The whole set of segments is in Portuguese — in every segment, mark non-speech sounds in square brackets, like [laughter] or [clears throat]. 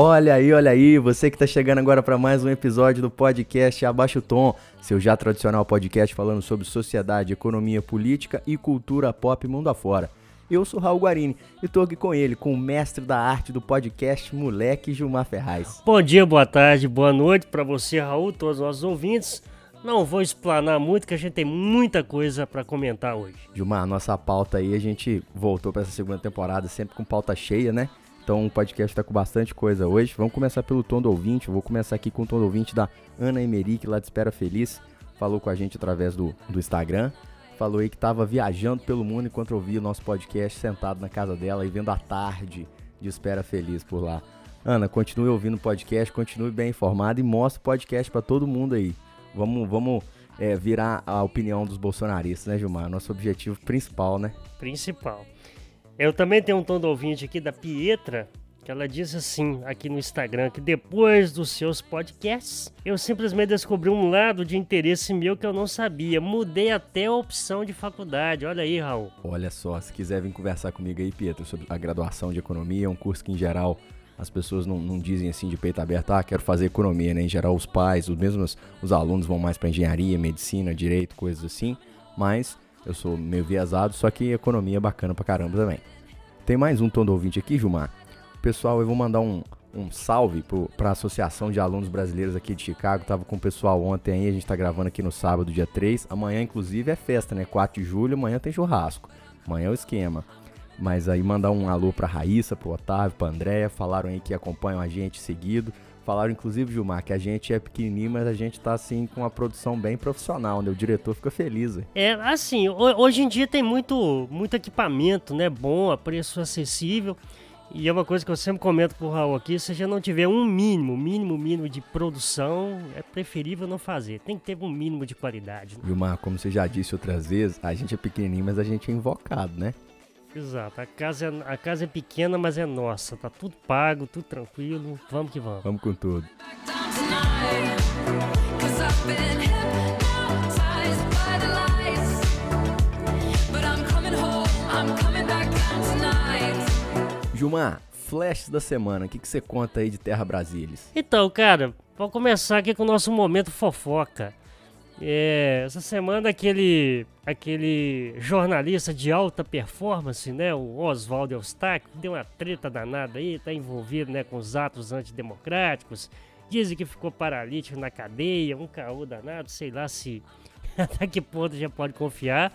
Olha aí, olha aí, você que está chegando agora para mais um episódio do podcast Abaixa o Tom, seu já tradicional podcast falando sobre sociedade, economia, política e cultura pop mundo afora. Eu sou Raul Guarini e estou aqui com ele, com o mestre da arte do podcast, moleque Gilmar Ferraz. Bom dia, boa tarde, boa noite para você, Raul, todos os nossos ouvintes. Não vou explanar muito, que a gente tem muita coisa para comentar hoje. Gilmar, nossa pauta aí, a gente voltou para essa segunda temporada sempre com pauta cheia, né? Então o podcast está com bastante coisa hoje. Vamos começar pelo tom do ouvinte. Eu vou começar aqui com o tom do ouvinte da Ana Emerick, lá de Espera Feliz. Falou com a gente através do, do Instagram. Falou aí que estava viajando pelo mundo enquanto ouvia o nosso podcast sentado na casa dela e vendo a tarde de Espera Feliz por lá. Ana, continue ouvindo o podcast, continue bem informado e mostre o podcast para todo mundo aí. Vamos, vamos é, virar a opinião dos bolsonaristas, né, Gilmar? Nosso objetivo principal, né? Principal. Eu também tenho um tom do ouvinte aqui da Pietra, que ela diz assim aqui no Instagram que depois dos seus podcasts, eu simplesmente descobri um lado de interesse meu que eu não sabia. Mudei até a opção de faculdade. Olha aí, Raul. Olha só, se quiser vir conversar comigo aí, Pietro, sobre a graduação de economia, é um curso que em geral as pessoas não, não dizem assim de peito aberto, ah, quero fazer economia, né? Em geral, os pais, os mesmos os alunos vão mais para engenharia, medicina, direito, coisas assim, mas eu sou meio viesado, só que economia é bacana pra caramba também. Tem mais um tom do ouvinte aqui, Gilmar. Pessoal, eu vou mandar um, um salve para a Associação de Alunos Brasileiros aqui de Chicago. Tava com o pessoal ontem aí, a gente tá gravando aqui no sábado, dia 3. Amanhã, inclusive, é festa, né? 4 de julho, amanhã tem churrasco. Amanhã é o esquema. Mas aí mandar um alô pra Raíssa, pro Otávio, pra Andréia. Falaram aí que acompanham a gente seguido. Falaram, inclusive, Gilmar, que a gente é pequenininho, mas a gente tá, assim, com uma produção bem profissional, né? O diretor fica feliz. Hein? É, assim, hoje em dia tem muito, muito equipamento, né? Bom, a preço acessível. E é uma coisa que eu sempre comento pro Raul aqui, se já não tiver um mínimo, mínimo, mínimo de produção, é preferível não fazer. Tem que ter um mínimo de qualidade. Né? Gilmar, como você já disse outras vezes, a gente é pequenininho, mas a gente é invocado, né? Exato. A casa, é, a casa é pequena, mas é nossa. Tá tudo pago, tudo tranquilo. Vamos que vamos. Vamos com tudo. Gilmar, flash da semana, o que, que você conta aí de Terra Brasília? Então, cara, vamos começar aqui com o nosso momento fofoca. É, essa semana aquele aquele jornalista de alta performance, né, o Oswaldo Eustáquio, deu uma treta danada aí, tá envolvido, né, com os atos antidemocráticos. Dizem que ficou paralítico na cadeia, um caô danado, sei lá se [laughs] até que ponto já pode confiar.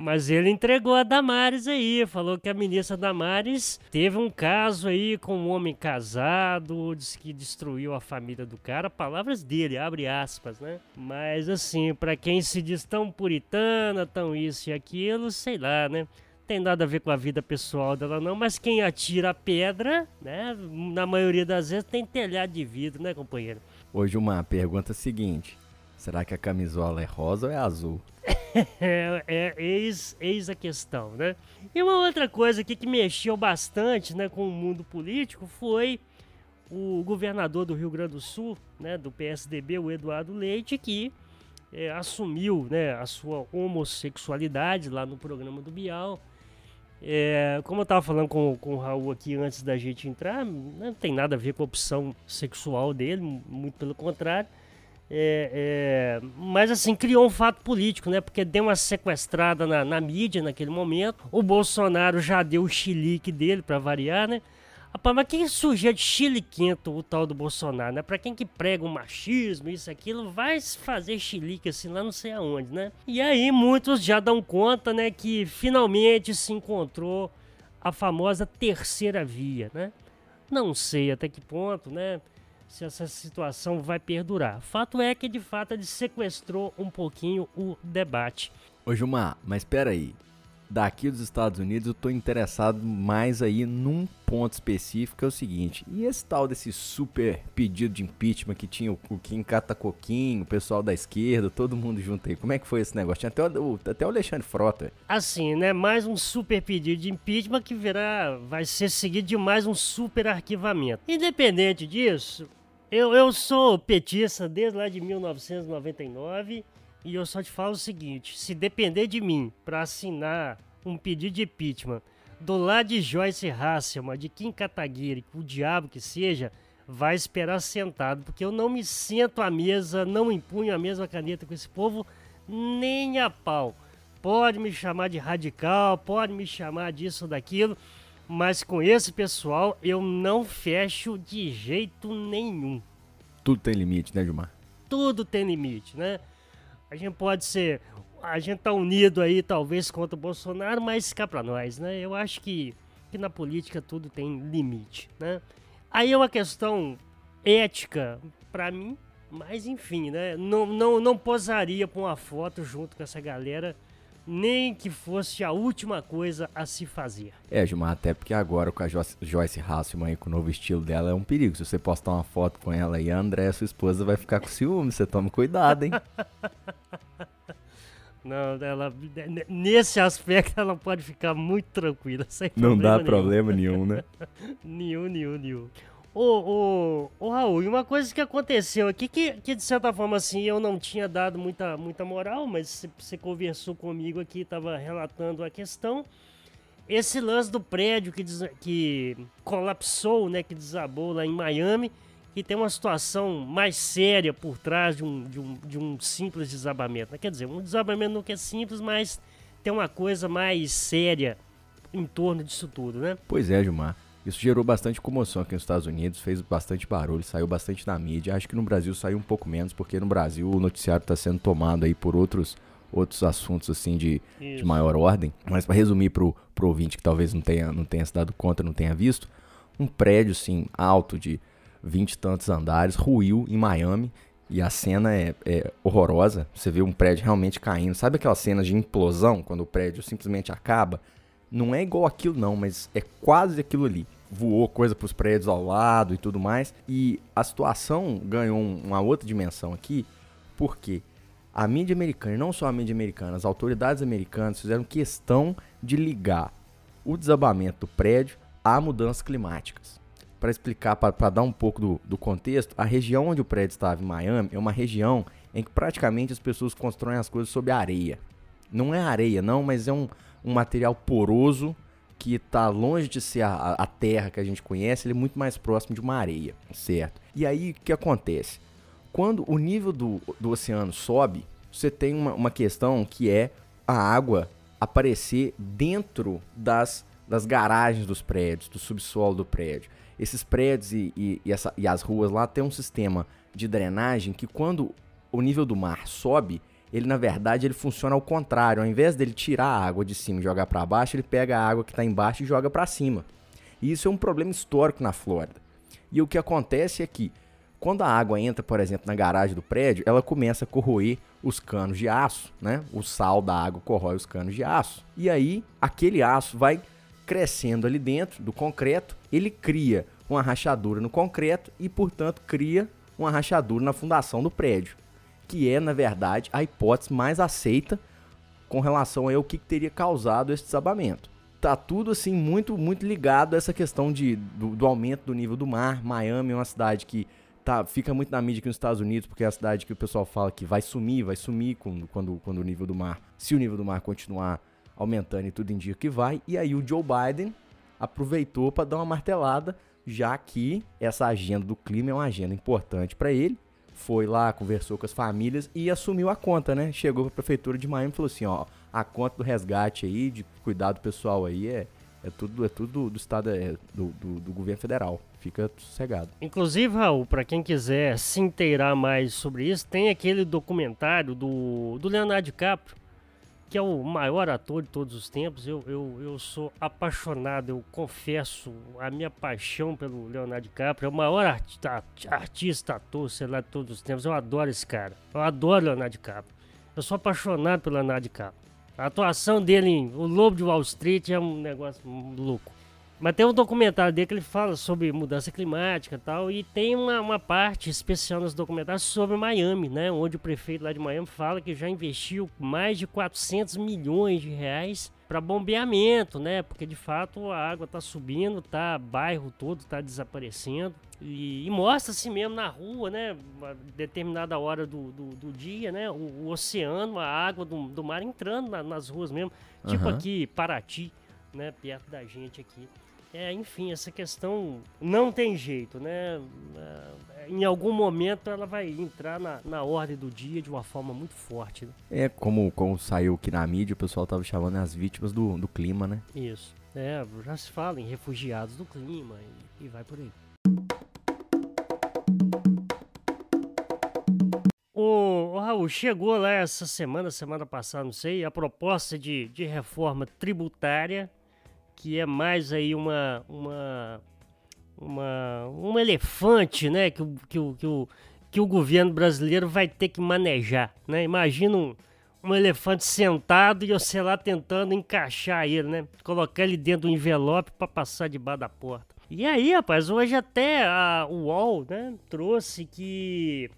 Mas ele entregou a Damares aí, falou que a ministra Damares teve um caso aí com um homem casado, disse que destruiu a família do cara, palavras dele, abre aspas, né? Mas assim, para quem se diz tão puritana, tão isso e aquilo, sei lá, né? Tem nada a ver com a vida pessoal dela não, mas quem atira a pedra, né, na maioria das vezes tem telhado de vidro, né, companheiro? Hoje uma pergunta seguinte, será que a camisola é rosa ou é azul? [laughs] [laughs] é, é eis, eis a questão, né? E uma outra coisa aqui que mexeu bastante né, com o mundo político foi o governador do Rio Grande do Sul, né, do PSDB, o Eduardo Leite, que é, assumiu né, a sua homossexualidade lá no programa do Bial. É, como eu estava falando com, com o Raul aqui antes da gente entrar, não tem nada a ver com a opção sexual dele, muito pelo contrário. É, é, mas assim, criou um fato político, né? Porque deu uma sequestrada na, na mídia naquele momento. O Bolsonaro já deu o chilique dele, para variar, né? Rapaz, mas quem sujeito chiliquento o tal do Bolsonaro, né? Pra quem que prega o machismo, isso, aquilo, vai fazer chilique assim lá não sei aonde, né? E aí muitos já dão conta, né? Que finalmente se encontrou a famosa terceira via, né? Não sei até que ponto, né? Se essa situação vai perdurar. Fato é que de fato ele sequestrou um pouquinho o debate. Ô Gilmar, mas espera aí. Daqui dos Estados Unidos eu tô interessado mais aí num ponto específico, que é o seguinte. E esse tal desse super pedido de impeachment que tinha o Coquinho Catacoquinho, o pessoal da esquerda, todo mundo junto aí. Como é que foi esse negócio? Tinha até o, até o Alexandre Frota. Assim, né? Mais um super pedido de impeachment que virá, vai ser seguido de mais um super arquivamento. Independente disso, eu, eu sou petista desde lá de 1999 e eu só te falo o seguinte: se depender de mim para assinar um pedido de impeachment do lado de Joyce Hasselman, de Kim Kataguiri, o diabo que seja, vai esperar sentado, porque eu não me sento à mesa, não empunho a mesma caneta com esse povo, nem a pau. Pode me chamar de radical, pode me chamar disso daquilo, mas com esse pessoal eu não fecho de jeito nenhum. Tudo tem limite, né, Gilmar? Tudo tem limite, né? A gente pode ser. A gente tá unido aí, talvez, contra o Bolsonaro, mas cá pra nós, né? Eu acho que, que na política tudo tem limite, né? Aí é uma questão ética para mim, mas enfim, né? Não, não, não posaria pra uma foto junto com essa galera nem que fosse a última coisa a se fazer. É, Gilmar, até porque agora com a jo Joyce Hasselman com o novo estilo dela é um perigo. Se você postar uma foto com ela e a André, sua esposa, vai ficar com ciúme. Você toma cuidado, hein? [laughs] Não, ela, nesse aspecto ela pode ficar muito tranquila, sem Não dá nenhum. problema nenhum, né? [laughs] nenhum, nenhum, nenhum. Ô, ô, ô, Raul, e uma coisa que aconteceu aqui, que, que de certa forma assim eu não tinha dado muita, muita moral, mas você conversou comigo aqui, estava relatando a questão. Esse lance do prédio que, des, que colapsou, né, que desabou lá em Miami, que tem uma situação mais séria por trás de um, de um, de um simples desabamento. Né? Quer dizer, um desabamento não é simples, mas tem uma coisa mais séria em torno disso tudo, né? Pois é, Gilmar. Isso gerou bastante comoção aqui nos Estados Unidos, fez bastante barulho, saiu bastante na mídia. Acho que no Brasil saiu um pouco menos, porque no Brasil o noticiário está sendo tomado aí por outros outros assuntos assim de, de maior ordem. Mas para resumir pro, pro ouvinte que talvez não tenha, não tenha se dado conta, não tenha visto, um prédio assim alto de vinte e tantos andares ruiu em Miami e a cena é, é, horrorosa. Você vê um prédio realmente caindo. Sabe aquelas cenas de implosão quando o prédio simplesmente acaba? Não é igual aquilo não, mas é quase aquilo ali. Voou coisa para os prédios ao lado e tudo mais. E a situação ganhou uma outra dimensão aqui, porque a mídia americana, e não só a mídia americana, as autoridades americanas fizeram questão de ligar o desabamento do prédio a mudanças climáticas. Para explicar, para dar um pouco do, do contexto, a região onde o prédio estava em Miami é uma região em que praticamente as pessoas constroem as coisas sob areia. Não é areia, não, mas é um, um material poroso que está longe de ser a, a, terra que a gente conhece, ele é muito mais próximo de uma areia, certo? E aí o que acontece? Quando o nível do, do oceano sobe, você tem uma, uma questão que é a água aparecer dentro das, das garagens dos prédios, do subsolo do prédio. Esses prédios e, e, e, essa, e as ruas lá tem um sistema de drenagem que quando o nível do mar sobe, ele na verdade ele funciona ao contrário. Ao invés dele tirar a água de cima e jogar para baixo, ele pega a água que está embaixo e joga para cima. E isso é um problema histórico na Flórida. E o que acontece é que quando a água entra, por exemplo, na garagem do prédio, ela começa a corroer os canos de aço, né? O sal da água corrói os canos de aço. E aí, aquele aço vai crescendo ali dentro do concreto, ele cria uma rachadura no concreto e, portanto, cria uma rachadura na fundação do prédio que é, na verdade, a hipótese mais aceita com relação ao que teria causado esse desabamento. Tá tudo assim muito muito ligado a essa questão de, do, do aumento do nível do mar. Miami é uma cidade que tá, fica muito na mídia aqui nos Estados Unidos, porque é a cidade que o pessoal fala que vai sumir, vai sumir quando, quando, quando o nível do mar, se o nível do mar continuar aumentando e tudo indica que vai. E aí o Joe Biden aproveitou para dar uma martelada, já que essa agenda do clima é uma agenda importante para ele foi lá, conversou com as famílias e assumiu a conta, né? Chegou para a prefeitura de Miami e falou assim, ó, a conta do resgate aí, de cuidado pessoal aí é é tudo, é tudo do, estado, é, do, do, do, governo federal. Fica sossegado. Inclusive, Raul, para quem quiser se inteirar mais sobre isso, tem aquele documentário do, do Leonardo DiCaprio, que é o maior ator de todos os tempos. Eu, eu, eu sou apaixonado, eu confesso a minha paixão pelo Leonardo DiCaprio. É o maior artista, artista ator, sei lá, de todos os tempos. Eu adoro esse cara. Eu adoro Leonardo DiCaprio. Eu sou apaixonado pelo Leonardo DiCaprio. A atuação dele em O Lobo de Wall Street é um negócio louco. Mas tem um documentário dele que ele fala sobre mudança climática e tal, e tem uma, uma parte especial nos documentários sobre Miami, né? Onde o prefeito lá de Miami fala que já investiu mais de 400 milhões de reais para bombeamento, né? Porque de fato a água está subindo, tá bairro todo está desaparecendo e, e mostra-se mesmo na rua, né? Uma determinada hora do, do, do dia, né? O, o, oceano, a água do, do mar entrando na, nas ruas mesmo, tipo uhum. aqui Paraty né, perto da gente aqui. É, enfim, essa questão não tem jeito, né? É, em algum momento ela vai entrar na, na ordem do dia de uma forma muito forte. Né? É, como, como saiu aqui na mídia, o pessoal tava chamando as vítimas do, do clima, né? Isso. É, já se fala em refugiados do clima e, e vai por aí. O, Raul, chegou lá essa semana, semana passada, não sei, a proposta de, de reforma tributária que é mais aí uma uma uma um elefante, né, que, que, que, o, que o governo brasileiro vai ter que manejar, né? Imagina um, um elefante sentado e você lá tentando encaixar ele, né? Colocar ele dentro do envelope para passar debaixo da porta. E aí, rapaz, hoje até a UOL, né, trouxe que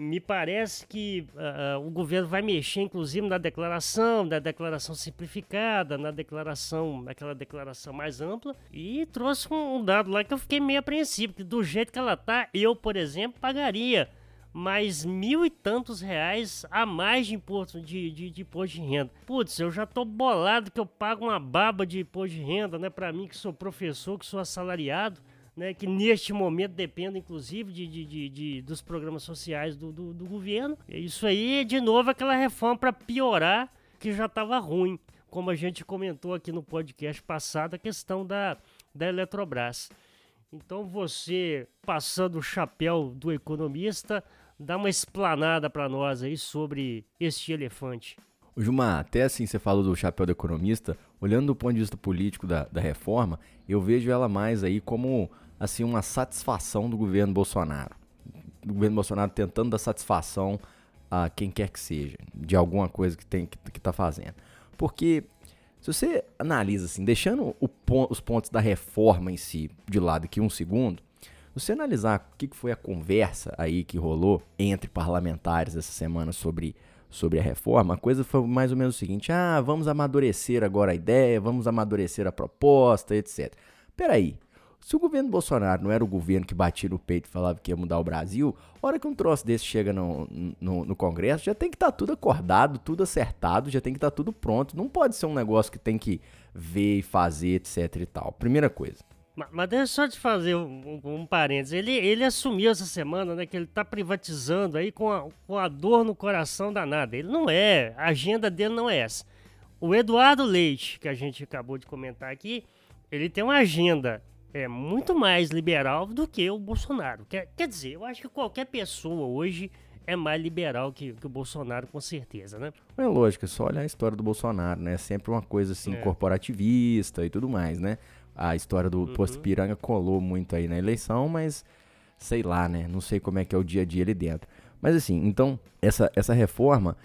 me parece que uh, o governo vai mexer, inclusive, na declaração, na declaração simplificada, na declaração, naquela declaração mais ampla, e trouxe um, um dado lá que eu fiquei meio apreensivo, que do jeito que ela tá, eu, por exemplo, pagaria mais mil e tantos reais a mais de imposto de, de, de imposto de renda. Putz, eu já tô bolado que eu pago uma baba de imposto de renda, né? Pra mim que sou professor, que sou assalariado né, que neste momento dependem, inclusive, de, de, de, de dos programas sociais do, do, do, governo. Isso aí, de novo, aquela reforma para piorar que já estava ruim. Como a gente comentou aqui no podcast passado, a questão da, da Eletrobras. Então, você, passando o chapéu do economista, dá uma explanada para nós aí sobre este elefante. O Gilmar, até assim você falou do chapéu do economista, olhando do ponto de vista político da, da reforma, eu vejo ela mais aí como assim uma satisfação do governo Bolsonaro. Do governo Bolsonaro tentando dar satisfação a quem quer que seja, de alguma coisa que tem que, que tá fazendo. Porque se você analisa assim, deixando os pontos da reforma em si de lado aqui um segundo, se você analisar o que foi a conversa aí que rolou entre parlamentares essa semana sobre sobre a reforma, a coisa foi mais ou menos o seguinte: ah, vamos amadurecer agora a ideia, vamos amadurecer a proposta, etc. Peraí, se o governo Bolsonaro não era o governo que batia no peito e falava que ia mudar o Brasil, a hora que um troço desse chega no, no, no Congresso, já tem que estar tá tudo acordado, tudo acertado, já tem que estar tá tudo pronto. Não pode ser um negócio que tem que ver e fazer, etc e tal. Primeira coisa. Mas, deixa eu só te fazer um, um, um parênteses. Ele, ele assumiu essa semana, né, que ele tá privatizando aí com a, com a dor no coração danada. Ele não é, a agenda dele não é essa. O Eduardo Leite, que a gente acabou de comentar aqui, ele tem uma agenda é muito mais liberal do que o Bolsonaro. Quer, quer dizer, eu acho que qualquer pessoa hoje é mais liberal que, que o Bolsonaro, com certeza, né? É lógico, é só olhar a história do Bolsonaro, né? Sempre uma coisa assim, é. corporativista e tudo mais, né? A história do uhum. Posto Piranga colou muito aí na eleição, mas sei lá, né? Não sei como é que é o dia a dia ali dentro. Mas assim, então, essa, essa reforma,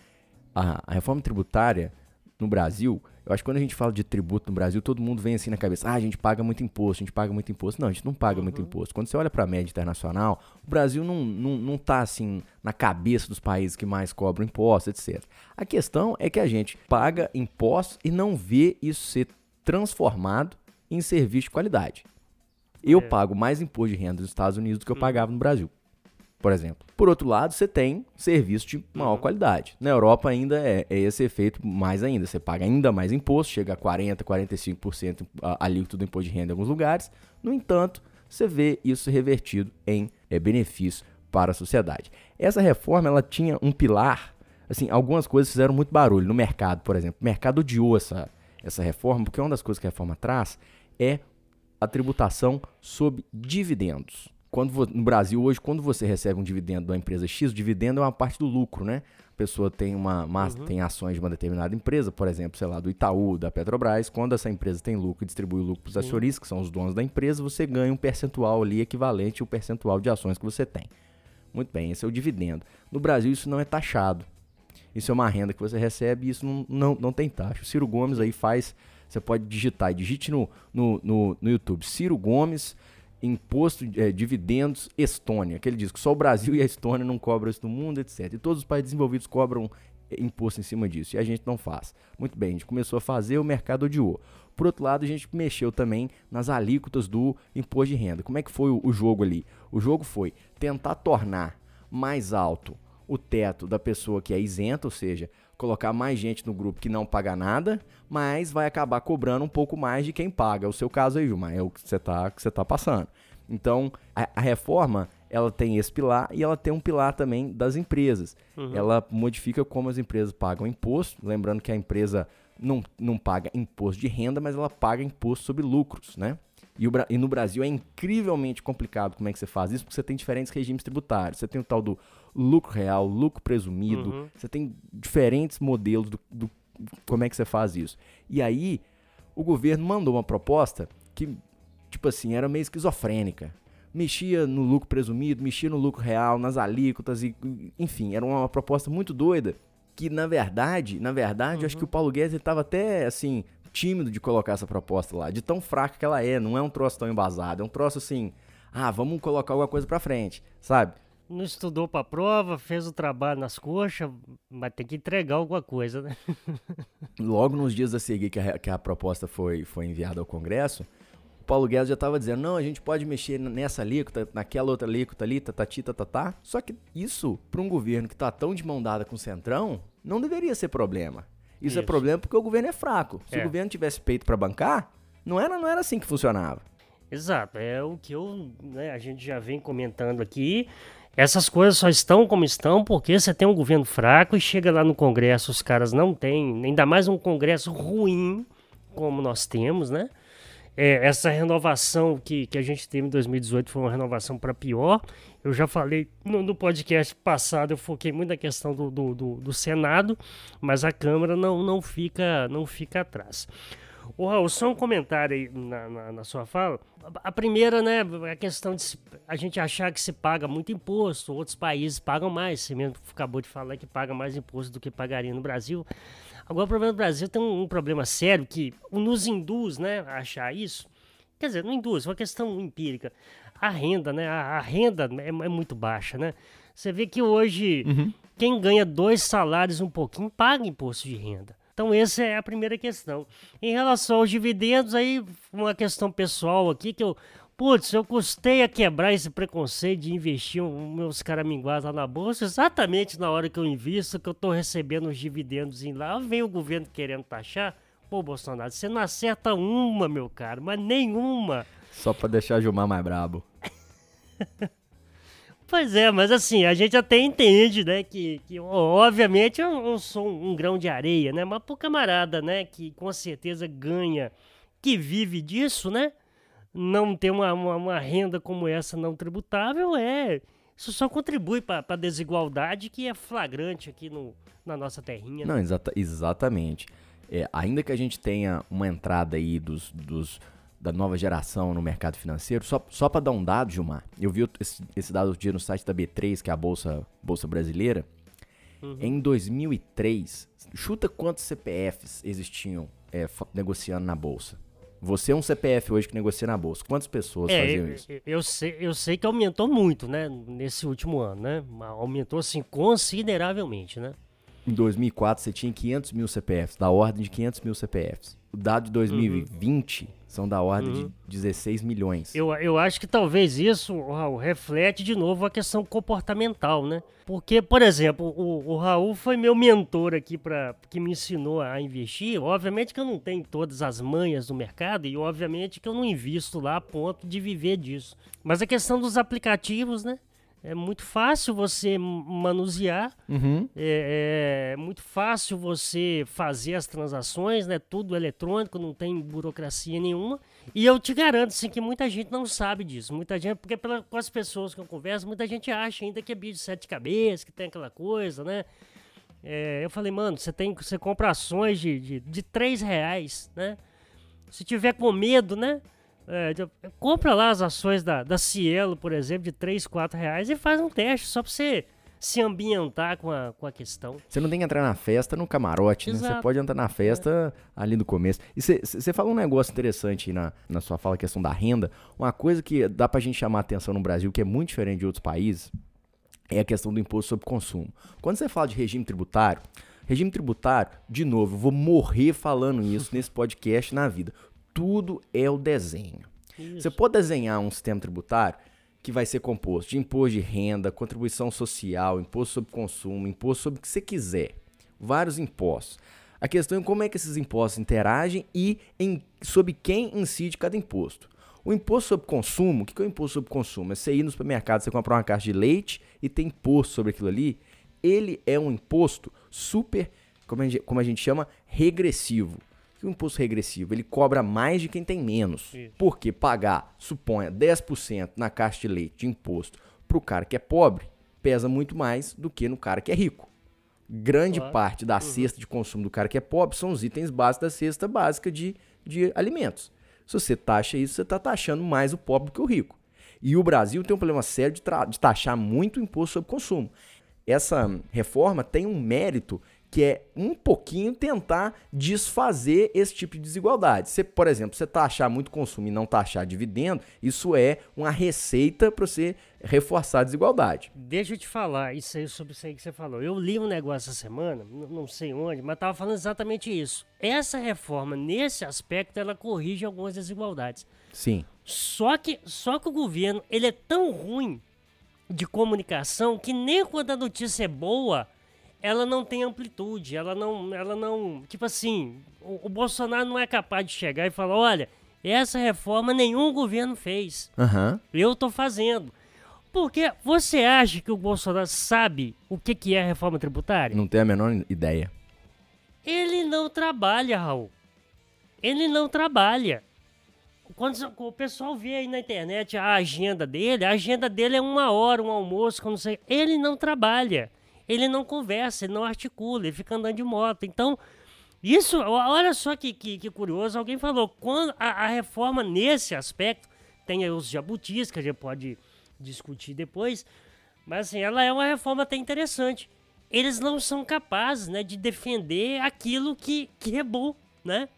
a, a reforma tributária no Brasil, eu acho que quando a gente fala de tributo no Brasil, todo mundo vem assim na cabeça, ah, a gente paga muito imposto, a gente paga muito imposto. Não, a gente não paga uhum. muito imposto. Quando você olha para a média internacional, o Brasil não, não, não tá assim na cabeça dos países que mais cobram impostos, etc. A questão é que a gente paga impostos e não vê isso ser transformado em serviço de qualidade. Eu é. pago mais imposto de renda nos Estados Unidos do que eu hum. pagava no Brasil, por exemplo. Por outro lado, você tem serviço de maior uhum. qualidade. Na Europa ainda é, é, esse efeito mais ainda. Você paga ainda mais imposto, chega a 40%, 45% alíquota do imposto de renda em alguns lugares. No entanto, você vê isso revertido em é, benefício para a sociedade. Essa reforma ela tinha um pilar, assim, algumas coisas fizeram muito barulho no mercado, por exemplo. O mercado odiou essa, essa reforma, porque uma das coisas que a reforma traz é a tributação sobre dividendos. Quando no Brasil hoje, quando você recebe um dividendo da empresa X, o dividendo é uma parte do lucro, né? A pessoa tem uma, uma uhum. tem ações de uma determinada empresa, por exemplo, sei lá, do Itaú, da Petrobras. Quando essa empresa tem lucro e distribui o lucro para os acionistas, que são os donos da empresa, você ganha um percentual ali equivalente ao percentual de ações que você tem. Muito bem, esse é o dividendo. No Brasil isso não é taxado. Isso é uma renda que você recebe e isso não, não, não tem taxa. O Ciro Gomes aí faz você pode digitar, digite no, no, no, no YouTube, Ciro Gomes, imposto é, dividendos Estônia, que ele diz que só o Brasil e a Estônia não cobram isso no mundo, etc. E todos os países desenvolvidos cobram é, imposto em cima disso, e a gente não faz. Muito bem, a gente começou a fazer, o mercado odiou. Por outro lado, a gente mexeu também nas alíquotas do imposto de renda. Como é que foi o, o jogo ali? O jogo foi tentar tornar mais alto o teto da pessoa que é isenta, ou seja, colocar mais gente no grupo que não paga nada, mas vai acabar cobrando um pouco mais de quem paga. É o seu caso aí, Gilmar, é o que você está que você tá passando. Então, a, a, reforma, ela tem esse pilar e ela tem um pilar também das empresas. Uhum. Ela modifica como as empresas pagam imposto, lembrando que a empresa não, não paga imposto de renda, mas ela paga imposto sobre lucros, né? E, o, e, no Brasil é incrivelmente complicado como é que você faz isso, porque você tem diferentes regimes tributários. Você tem o tal do lucro real, lucro presumido, uhum. você tem diferentes modelos do, do como é que você faz isso. E aí, o governo mandou uma proposta que, tipo assim, era meio esquizofrênica. Mexia no lucro presumido, mexia no lucro real, nas alíquotas, e, enfim, era uma proposta muito doida. Que na verdade, na verdade, uhum. acho que o Paulo Guedes estava até assim, tímido de colocar essa proposta lá, de tão fraca que ela é. Não é um troço tão embasado, é um troço assim, ah, vamos colocar alguma coisa pra frente, sabe? Não estudou para a prova, fez o trabalho nas coxas, mas tem que entregar alguma coisa, né? [laughs] Logo nos dias a seguir que a, que a proposta foi, foi enviada ao Congresso, o Paulo Guedes já estava dizendo, não, a gente pode mexer nessa alíquota, naquela outra alíquota ali, tatati, tatatá. Só que isso, para um governo que está tão de mão dada com o Centrão, não deveria ser problema. Isso, é isso. é problema porque o governo é fraco. Se é. o governo tivesse peito para bancar, não era, não era assim que funcionava. Exato, é o que eu, né, a gente já vem comentando aqui. Essas coisas só estão como estão porque você tem um governo fraco e chega lá no Congresso, os caras não têm, ainda mais um Congresso ruim como nós temos, né? É, essa renovação que, que a gente teve em 2018 foi uma renovação para pior. Eu já falei no, no, podcast passado, eu foquei muito na questão do, do, do, do Senado, mas a Câmara não, não, fica, não fica atrás. O Raul, só um comentário aí na, na, na, sua fala. A primeira, né, a questão de a gente achar que se paga muito imposto, outros países pagam mais. Você mesmo acabou de falar que paga mais imposto do que pagaria no Brasil. Agora, o problema do Brasil tem um, um problema sério que nos induz, né, a achar isso. Quer dizer, não induz, é uma questão empírica. A renda, né, a, a renda é, é, muito baixa, né? Você vê que hoje, uhum. quem ganha dois salários um pouquinho paga imposto de renda. Então, essa é a primeira questão. Em relação aos dividendos, aí uma questão pessoal aqui que eu. Putz, eu custei a quebrar esse preconceito de investir os meus caraminguás lá na bolsa, exatamente na hora que eu invisto, que eu tô recebendo os dividendos em lá, vem o governo querendo taxar. Pô, Bolsonaro, você não acerta uma, meu caro, mas nenhuma. Só pra deixar Gilmar mais brabo. [laughs] Pois é, mas assim, a gente até entende, né, que, que obviamente sou um, um, grão de areia, né, mas pro camarada, né, que com certeza ganha, que vive disso, né, não ter uma, uma, uma renda como essa não tributável, é, isso só contribui para a desigualdade que é flagrante aqui no, na nossa terrinha. Né? Não, exata, exatamente. É, ainda que a gente tenha uma entrada aí dos, dos da nova geração no mercado financeiro. Só, só para dar um dado, Gilmar, eu vi esse, esse dado outro dia no site da B3, que é a Bolsa, Bolsa Brasileira. Uhum. Em 2003, chuta quantos CPFs existiam é, negociando na Bolsa? Você é um CPF hoje que negocia na bolsa. Quantas pessoas é, faziam isso? Eu, eu, sei, eu sei que aumentou muito, né? Nesse último ano, né? Aumentou, assim, consideravelmente, né? Em 2004, você tinha 500 mil CPFs, da ordem de 500 mil CPFs. O dado de 2020 uhum. são da ordem uhum. de 16 milhões. Eu, eu acho que talvez isso, Raul, reflete de novo a questão comportamental, né? Porque, por exemplo, o, o Raul foi meu mentor aqui para que me ensinou a investir. Obviamente que eu não tenho todas as manhas do mercado e obviamente que eu não invisto lá a ponto de viver disso. Mas a questão dos aplicativos, né? É muito fácil você manusear, uhum. é, é, muito fácil você fazer as transações, né? Tudo eletrônico, não tem burocracia nenhuma. E eu te garanto, sim, que muita gente não sabe disso. Muita gente, porque pela, com as pessoas que eu converso, muita gente acha ainda que é bicho de sete cabeças, que tem aquela coisa, né? É, eu falei, mano, você tem, você compra ações de, de, de 3 reais, né? Se tiver com medo, né? É, compra lá as ações da, da Cielo, por exemplo, de 3, 4 reais e faz um teste só pra você se ambientar com a, com a questão. Você não tem que entrar na festa no camarote, Exato. né? Você pode entrar na festa é. ali no começo. E você falou um negócio interessante na, na sua fala, a questão da renda. Uma coisa que dá pra gente chamar a atenção no Brasil, que é muito diferente de outros países, é a questão do imposto sobre consumo. Quando você fala de regime tributário, regime tributário, de novo, eu vou morrer falando isso nesse podcast na vida tudo é o desenho. Isso. Você pode desenhar um sistema tributário que vai ser composto de imposto de renda, contribuição social, imposto sobre consumo, imposto sobre o que você quiser. vários impostos. A questão é como é que esses impostos interagem e em, sobre quem incide cada imposto. O imposto sobre consumo, o que é o imposto sobre consumo? É você ir no supermercado, você comprar uma caixa de leite e tem imposto sobre aquilo ali. Ele é um imposto super, como a gente, como a gente chama, regressivo. O imposto regressivo, ele cobra mais de quem tem menos. Isso. Porque pagar, suponha, 10% na caixa de leite de imposto para o cara que é pobre, pesa muito mais do que no cara que é rico. Grande claro. parte da uhum. cesta de consumo do cara que é pobre são os itens básicos da cesta básica de, de alimentos. Se você taxa isso, você está taxando mais o pobre do que o rico. E o Brasil tem um problema sério de, de taxar muito o imposto sobre consumo. Essa reforma tem um mérito que é um pouquinho tentar desfazer esse tipo de desigualdade. Você, por exemplo, você taxar muito consumo e não taxar dividendo, isso é uma receita para você reforçar a desigualdade. Deixa eu te falar isso aí sobre isso aí que você falou. Eu li um negócio essa semana, não sei onde, mas estava falando exatamente isso. Essa reforma, nesse aspecto, ela corrige algumas desigualdades. Sim. Só que, só que o governo, ele é tão ruim de comunicação que nem quando a notícia é boa, ela não tem amplitude, ela não, ela não, tipo assim, o, o, Bolsonaro não é capaz de chegar e falar, olha, essa reforma nenhum governo fez, uhum. eu tô fazendo. Porque você acha que o Bolsonaro sabe o que, que é reforma tributária? Não tem a menor ideia. Ele não trabalha, Raul. Ele não trabalha. Quando o pessoal vê aí na internet a agenda dele, a agenda dele é uma hora, um almoço, quando sei. Ele não trabalha ele não conversa, ele não articula, ele fica andando de moto. Então, isso, olha só que, que, que curioso, alguém falou, quando a, a, reforma nesse aspecto, tem os jabutis, que a gente pode discutir depois, mas assim, ela é uma reforma até interessante. Eles não são capazes né, de defender aquilo que, que é bom, né?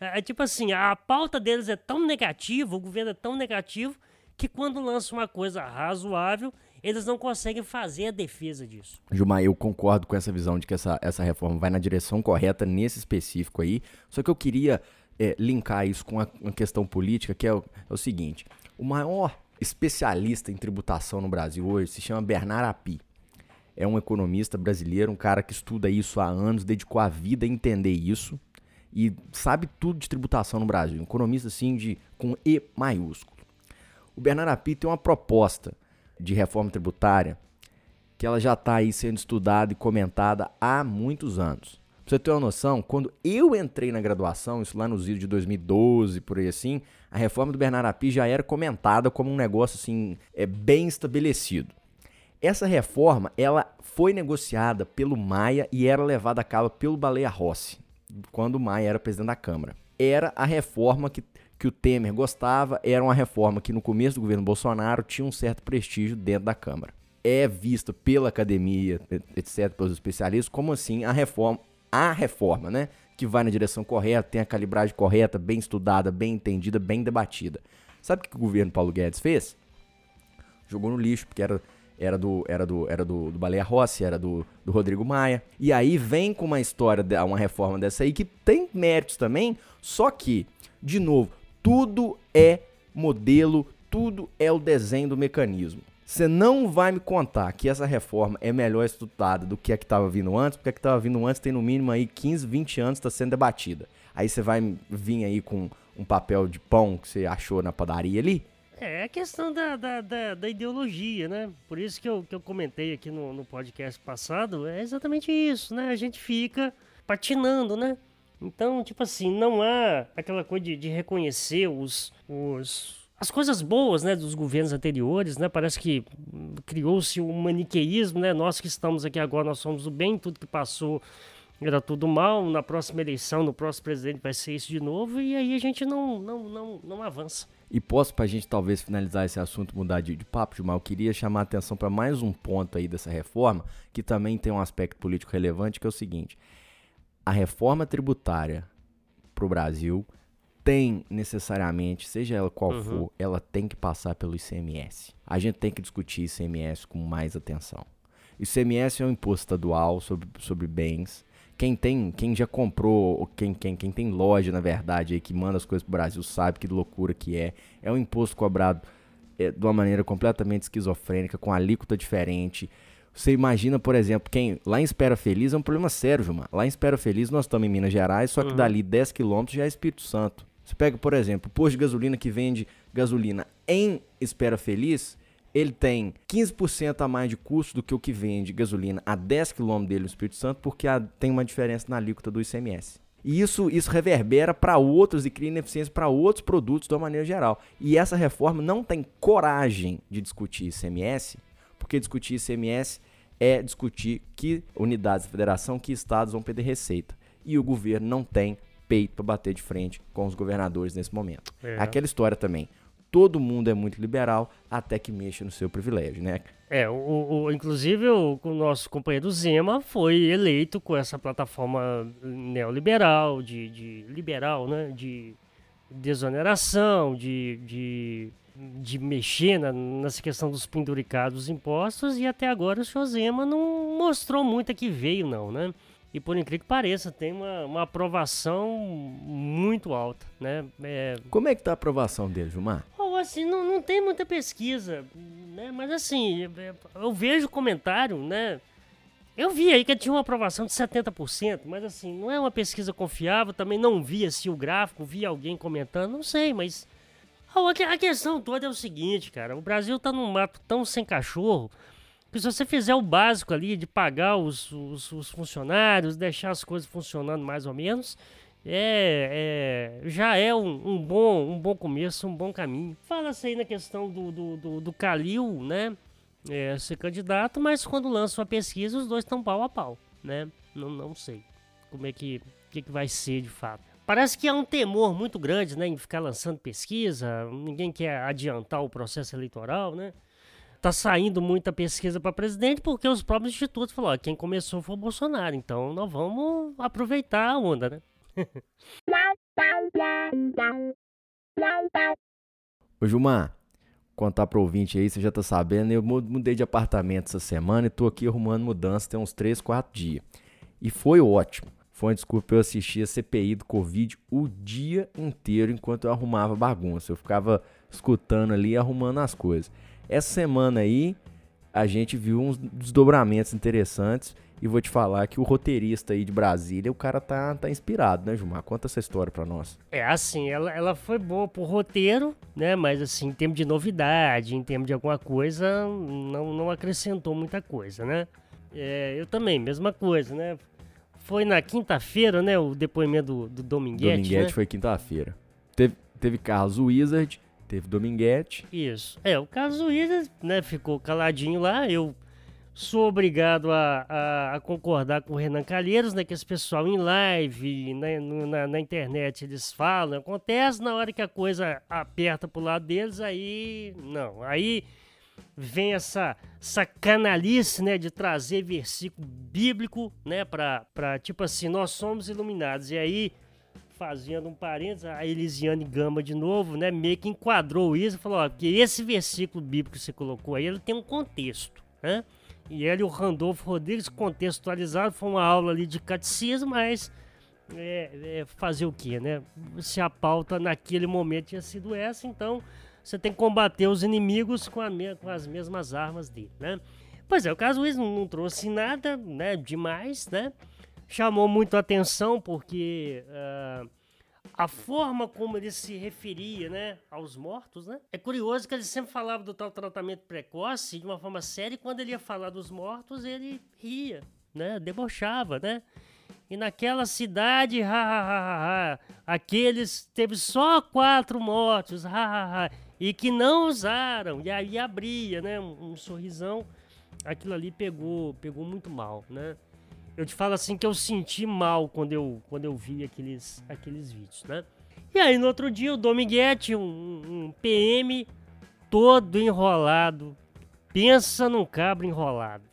É, é tipo assim, a pauta deles é tão negativa, o governo é tão negativo, que quando lança uma coisa razoável, eles não conseguem fazer a defesa disso. Gilmar, eu concordo com essa visão de que essa, essa reforma vai na direção correta nesse específico aí. Só que eu queria é, linkar isso com uma questão política, que é o, é o seguinte: o maior especialista em tributação no Brasil hoje se chama Bernard Api. É um economista brasileiro, um cara que estuda isso há anos, dedicou a vida a entender isso e sabe tudo de tributação no Brasil. Um economista assim de com E maiúsculo. O Bernard Api tem uma proposta de reforma tributária que ela já está aí sendo estudada e comentada há muitos anos. Pra você ter uma noção, quando eu entrei na graduação, isso lá nos idos de 2012, por aí assim, a reforma do Bernardo Api já era comentada como um negócio assim, é, bem estabelecido. Essa reforma, ela foi negociada pelo Maia e era levada a cabo pelo Baleia Rossi, quando o Maia era presidente da Câmara. Era a reforma que que o Temer gostava era uma reforma que no começo do governo Bolsonaro tinha um certo prestígio dentro da Câmara. É vista pela academia, etc., pelos especialistas, como assim a reforma, a reforma, né? Que vai na direção correta, tem a calibragem correta, bem estudada, bem entendida, bem debatida. Sabe o que o governo Paulo Guedes fez? Jogou no lixo, porque era, era do era do era do, do Baleia Rossi, era do, do Rodrigo Maia. E aí vem com uma história, uma reforma dessa aí que tem méritos também, só que, de novo, tudo é modelo, tudo é o desenho do mecanismo. Você não vai me contar que essa reforma é melhor estudada do que a que estava vindo antes, porque a que estava vindo antes tem no mínimo aí 15, 20 anos está sendo debatida. Aí você vai vir aí com um papel de pão que você achou na padaria ali? É a questão da, da, da, da, ideologia, né? Por isso que eu, que eu comentei aqui no, no podcast passado, é exatamente isso, né? A gente fica patinando, né? Então, tipo assim, não há aquela coisa de, de reconhecer os, os, as coisas boas, né, dos governos anteriores, né? Parece que criou-se um maniqueísmo, né? Nós que estamos aqui agora, nós somos o bem, tudo que passou era tudo mal. Na próxima eleição, no próximo presidente vai ser isso de novo e aí a gente não não não, não avança. E posso, para a gente talvez finalizar esse assunto, mudar de, de papo, Gilmar, eu queria chamar a atenção para mais um ponto aí dessa reforma, que também tem um aspecto político relevante, que é o seguinte a reforma tributária para o Brasil tem necessariamente, seja ela qual uhum. for, ela tem que passar pelo ICMS. A gente tem que discutir ICMS com mais atenção. ICMS é um imposto estadual sobre, sobre bens. Quem tem, quem já comprou, quem, quem, quem tem loja, na verdade, aí, que manda as coisas para o Brasil, sabe que loucura que é. É um imposto cobrado é, de uma maneira completamente esquizofrênica, com alíquota diferente Você imagina, por exemplo, quem lá em Espera Feliz é um problema sério, Gilmar. Lá em Espera Feliz nós estamos em Minas Gerais, só que Uhum. dali 10 quilômetros já é Espírito Santo. Você pega, por exemplo, o posto de gasolina que vende gasolina em Espera Feliz, ele tem 15% a mais de custo do que o que vende gasolina a 10 quilômetros dele no Espírito Santo, porque a- tem uma diferença na alíquota do ICMS. E isso, isso reverbera para outros e cria ineficiência para outros produtos de uma maneira geral. E essa reforma não tem coragem de discutir ICMS, porque discutir ICMS é discutir que unidades da federação, que estados vão perder receita. E o governo não tem peito para bater de frente com os governadores nesse momento. É. Aquela história também. Todo mundo é muito liberal até que mexa no seu privilégio, né? É, o, o- inclusive o, o nosso companheiro Zema foi eleito com essa plataforma neoliberal, de, de liberal, né? De desoneração, de, de, de mexer na, nessa questão dos penduricados dos impostos, e até agora o senhor Zema não mostrou muito a que veio, não, né? E por incrível que pareça, tem uma, uma aprovação muito alta, né? É, Como é que tá a aprovação dele, Gilmar? ou assim, não, não tem muita pesquisa, né? Mas assim, eu vejo comentário, né? Eu vi aí que tinha uma aprovação de 70%, mas assim, não é uma pesquisa confiável, também não vi assim o gráfico, vi alguém comentando, não sei, mas a, que- a questão toda é o seguinte, cara, o Brasil tá num mato tão sem cachorro, que se você fizer o básico ali de pagar os, os, os funcionários, deixar as coisas funcionando mais ou menos, é, é, já é um, um bom, um bom começo, um bom caminho. Fala-se aí na questão do, do, do, do Calil, né? É, ser candidato, mas quando lança uma pesquisa, os dois estão pau a pau, né? Não, não sei como é que, que, que vai ser de fato. Parece que há um temor muito grande, né, em ficar lançando pesquisa, ninguém quer adiantar o processo eleitoral, né? Tá saindo muita pesquisa para presidente porque os próprios institutos falaram, quem começou foi o Bolsonaro, então nós vamos aproveitar a onda, né? [laughs] Ô Gilmar, contar pro ouvinte aí, você já tá sabendo, eu mu- mudei de apartamento essa semana e tô aqui arrumando mudança tem uns 3, 4 dias. E foi ótimo. Uma desculpa eu assistir a CPI do Covid o dia inteiro enquanto eu arrumava bagunça. Eu ficava escutando ali arrumando as coisas. Essa semana aí, a gente viu uns desdobramentos interessantes e vou te falar que o roteirista aí de Brasília, o cara tá, tá inspirado, né, Gilmar? Conta essa história pra nós. É assim, ela, ela foi boa pro roteiro, né? Mas assim, em termos de novidade, em termos de alguma coisa, não, não acrescentou muita coisa, né? É, eu também, mesma coisa, né? Foi na quinta-feira, né? O depoimento do, do Dominguete, Dominguete né? foi quinta-feira. Teve, teve Carlos Wizard, teve Dominguete. Isso. É, o caso Wizard, né, ficou caladinho lá. Eu sou obrigado a, a, a concordar com o Renan Calheiros, né, que esse pessoal em live, né, no- na, na internet, eles falam, acontece, na hora que a coisa aperta pro lado deles, aí, não, aí vem essa, essa canalice, né, de trazer versículo bíblico, né, pra, tipo assim, nós somos iluminados, e aí fazendo um parênteses, a Elisiane Gama de novo, né, meio que enquadrou isso e falou, ó, que esse versículo bíblico que você colocou aí, ele tem um contexto, né? E ele e o Randolfo Rodrigues contextualizado, foi uma aula ali de catecismo, mas é, é, fazer o quê, né? Se a pauta naquele momento tinha sido essa, então você tem que combater os inimigos com, me- com as mesmas armas dele, né? Pois é, o caso Luiz não, trouxe nada, né, demais, né? Chamou muito a atenção porque ah, a forma como ele se referia, né, aos mortos, né? É curioso que ele sempre falava do tal tratamento precoce de uma forma séria e quando ele ia falar dos mortos, ele ria, né? Debochava, né? E naquela cidade, ha, ha, ha, ha, ha, aqueles teve só quatro mortos, ha, ha, ha, e que não usaram. E aí abria, né, um, sorrisão. Aquilo ali pegou, pegou muito mal, né? Eu te falo assim que eu senti mal quando eu, quando eu vi aqueles, aqueles vídeos, né? E aí no outro dia o Dominguete, um, um PM todo enrolado, pensa num cabra enrolado,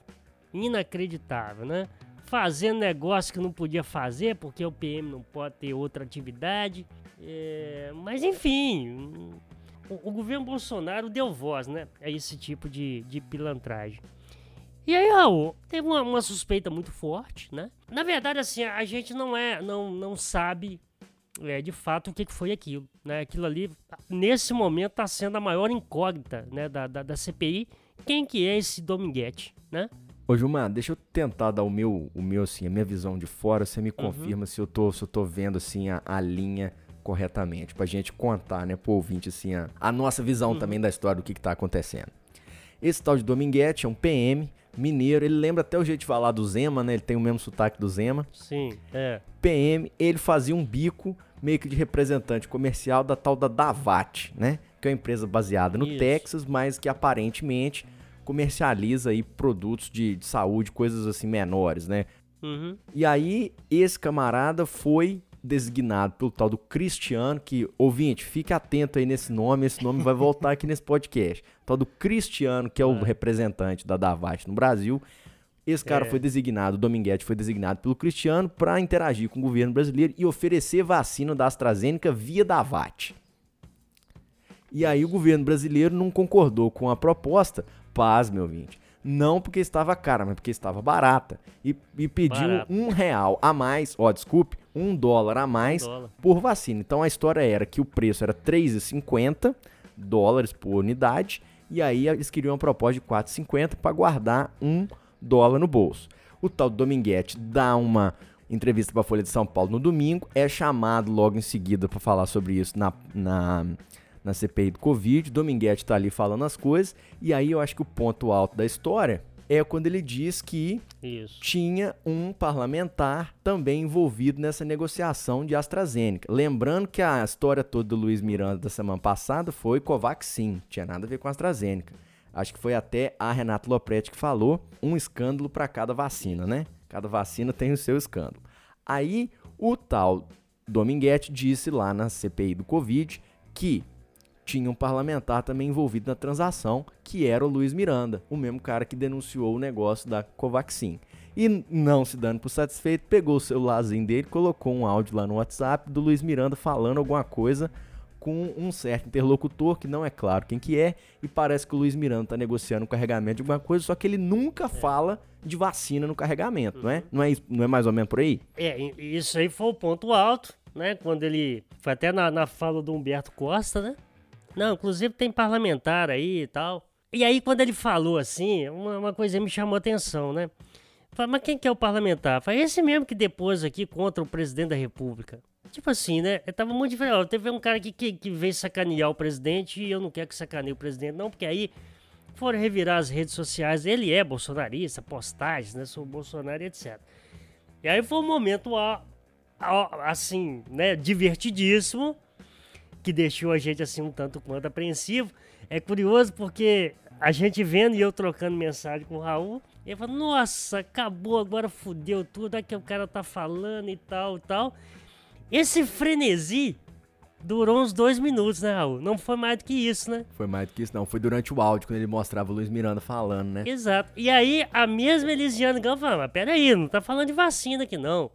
inacreditável, né? Fazendo negócio que não podia fazer porque o PM não pode ter outra atividade, É, mas enfim, o, o governo Bolsonaro deu voz, né? A esse tipo de, de pilantragem. E aí, Raul, teve uma, uma suspeita muito forte, né? Na verdade, assim, a gente não é, não, não sabe é, de fato o que que foi aquilo, né? Aquilo ali, nesse momento, está sendo a maior incógnita, né, da, da, da CPI. Quem que é esse Dominguete, né? Ô, Gilmar, deixa eu tentar dar o meu, o meu assim, a minha visão de fora. Você me Uhum. confirma se, eu tô, se eu tô vendo, assim, a, a linha corretamente. Pra gente contar, né, pro ouvinte, assim, a, a nossa visão Uhum. também da história do que que tá acontecendo. Esse tal de Dominguete é um PM mineiro. Ele lembra até o jeito de falar do Zema, né? Ele tem o mesmo sotaque do Zema. Sim, é. PM, ele fazia um bico meio que de representante comercial da tal da Davat, né? Que é uma empresa baseada no Isso. Texas, mas que aparentemente comercializa aí produtos de, de saúde, coisas assim menores, né? Uhum. E aí, esse camarada foi designado pelo tal do Cristiano, que, ouvinte, fique atento aí nesse nome, esse nome vai voltar aqui nesse podcast. O tal do Cristiano, que é o representante da Davat no Brasil. Esse cara É. foi designado, o Dominguete foi designado pelo Cristiano para interagir com o governo brasileiro e oferecer vacina da AstraZeneca via Davat. E aí o governo brasileiro não concordou com a proposta, paz, meu ouvinte. Não porque estava cara, mas porque estava barata. E, e pediu Barata. um real a mais, ó, desculpe, um dólar a mais dólar. por vacina. Então a história era que o preço era 3,50 dólares por unidade. E aí eles queriam uma proposta de 4,50 para guardar um dólar no bolso. O tal Dominguete dá uma entrevista para a Folha de São Paulo no domingo, é chamado logo em seguida para falar sobre isso na, na, na CPI do Covid. Dominguete tá ali falando as coisas, e aí eu acho que o ponto alto da história é quando ele diz que Isso. tinha um parlamentar também envolvido nessa negociação de AstraZeneca. Lembrando que a história toda do Luiz Miranda da semana passada foi Covaxin, tinha nada a ver com AstraZeneca. Acho que foi até a Renata Lopretti que falou, um escândalo para cada vacina, né? Cada vacina tem o seu escândalo. Aí o tal Dominguete disse lá na CPI do Covid que tinha um parlamentar também envolvido na transação, que era o Luiz Miranda, o mesmo cara que denunciou o negócio da Covaxin. E não se dando por satisfeito, pegou o celularzinho dele, colocou um áudio lá no WhatsApp do Luiz Miranda falando alguma coisa com um certo interlocutor, que não é claro quem que é, e parece que o Luiz Miranda tá negociando o carregamento de alguma coisa, só que ele nunca fala de vacina no carregamento, não é? Não é, não é mais ou menos por aí? É, isso aí foi o ponto alto, né? Quando ele. Foi até na, na fala do Humberto Costa, né? Não, inclusive tem parlamentar aí e tal. E aí, quando ele falou assim, uma, uma coisa me chamou atenção, né? Falei, mas quem que é o parlamentar? Foi esse mesmo que depôs aqui contra o presidente da República. Tipo assim, né? Eu tava muito diferente. Ó, Teve um cara aqui que, que veio sacanear o presidente e eu não quero que sacaneie o presidente, não, porque aí foram revirar as redes sociais. Ele é bolsonarista, postagens, né? Sou Bolsonaro e etc. E aí foi um momento, ó, ó, assim, né, divertidíssimo, que deixou a gente, assim, um tanto quanto apreensivo. É curioso porque a gente vendo e eu trocando mensagem com o Raul, ele falou, nossa, acabou, agora fudeu tudo, é que o cara tá falando e tal e tal. Esse frenesi durou uns dois minutos, né, Raul? Não foi mais do que isso, né? Foi mais do que isso, não. Foi durante o áudio, quando ele mostrava o Luiz Miranda falando, né? Exato. E aí, a mesma Elisiane Gama falou, mas peraí, não tá falando de vacina aqui, não.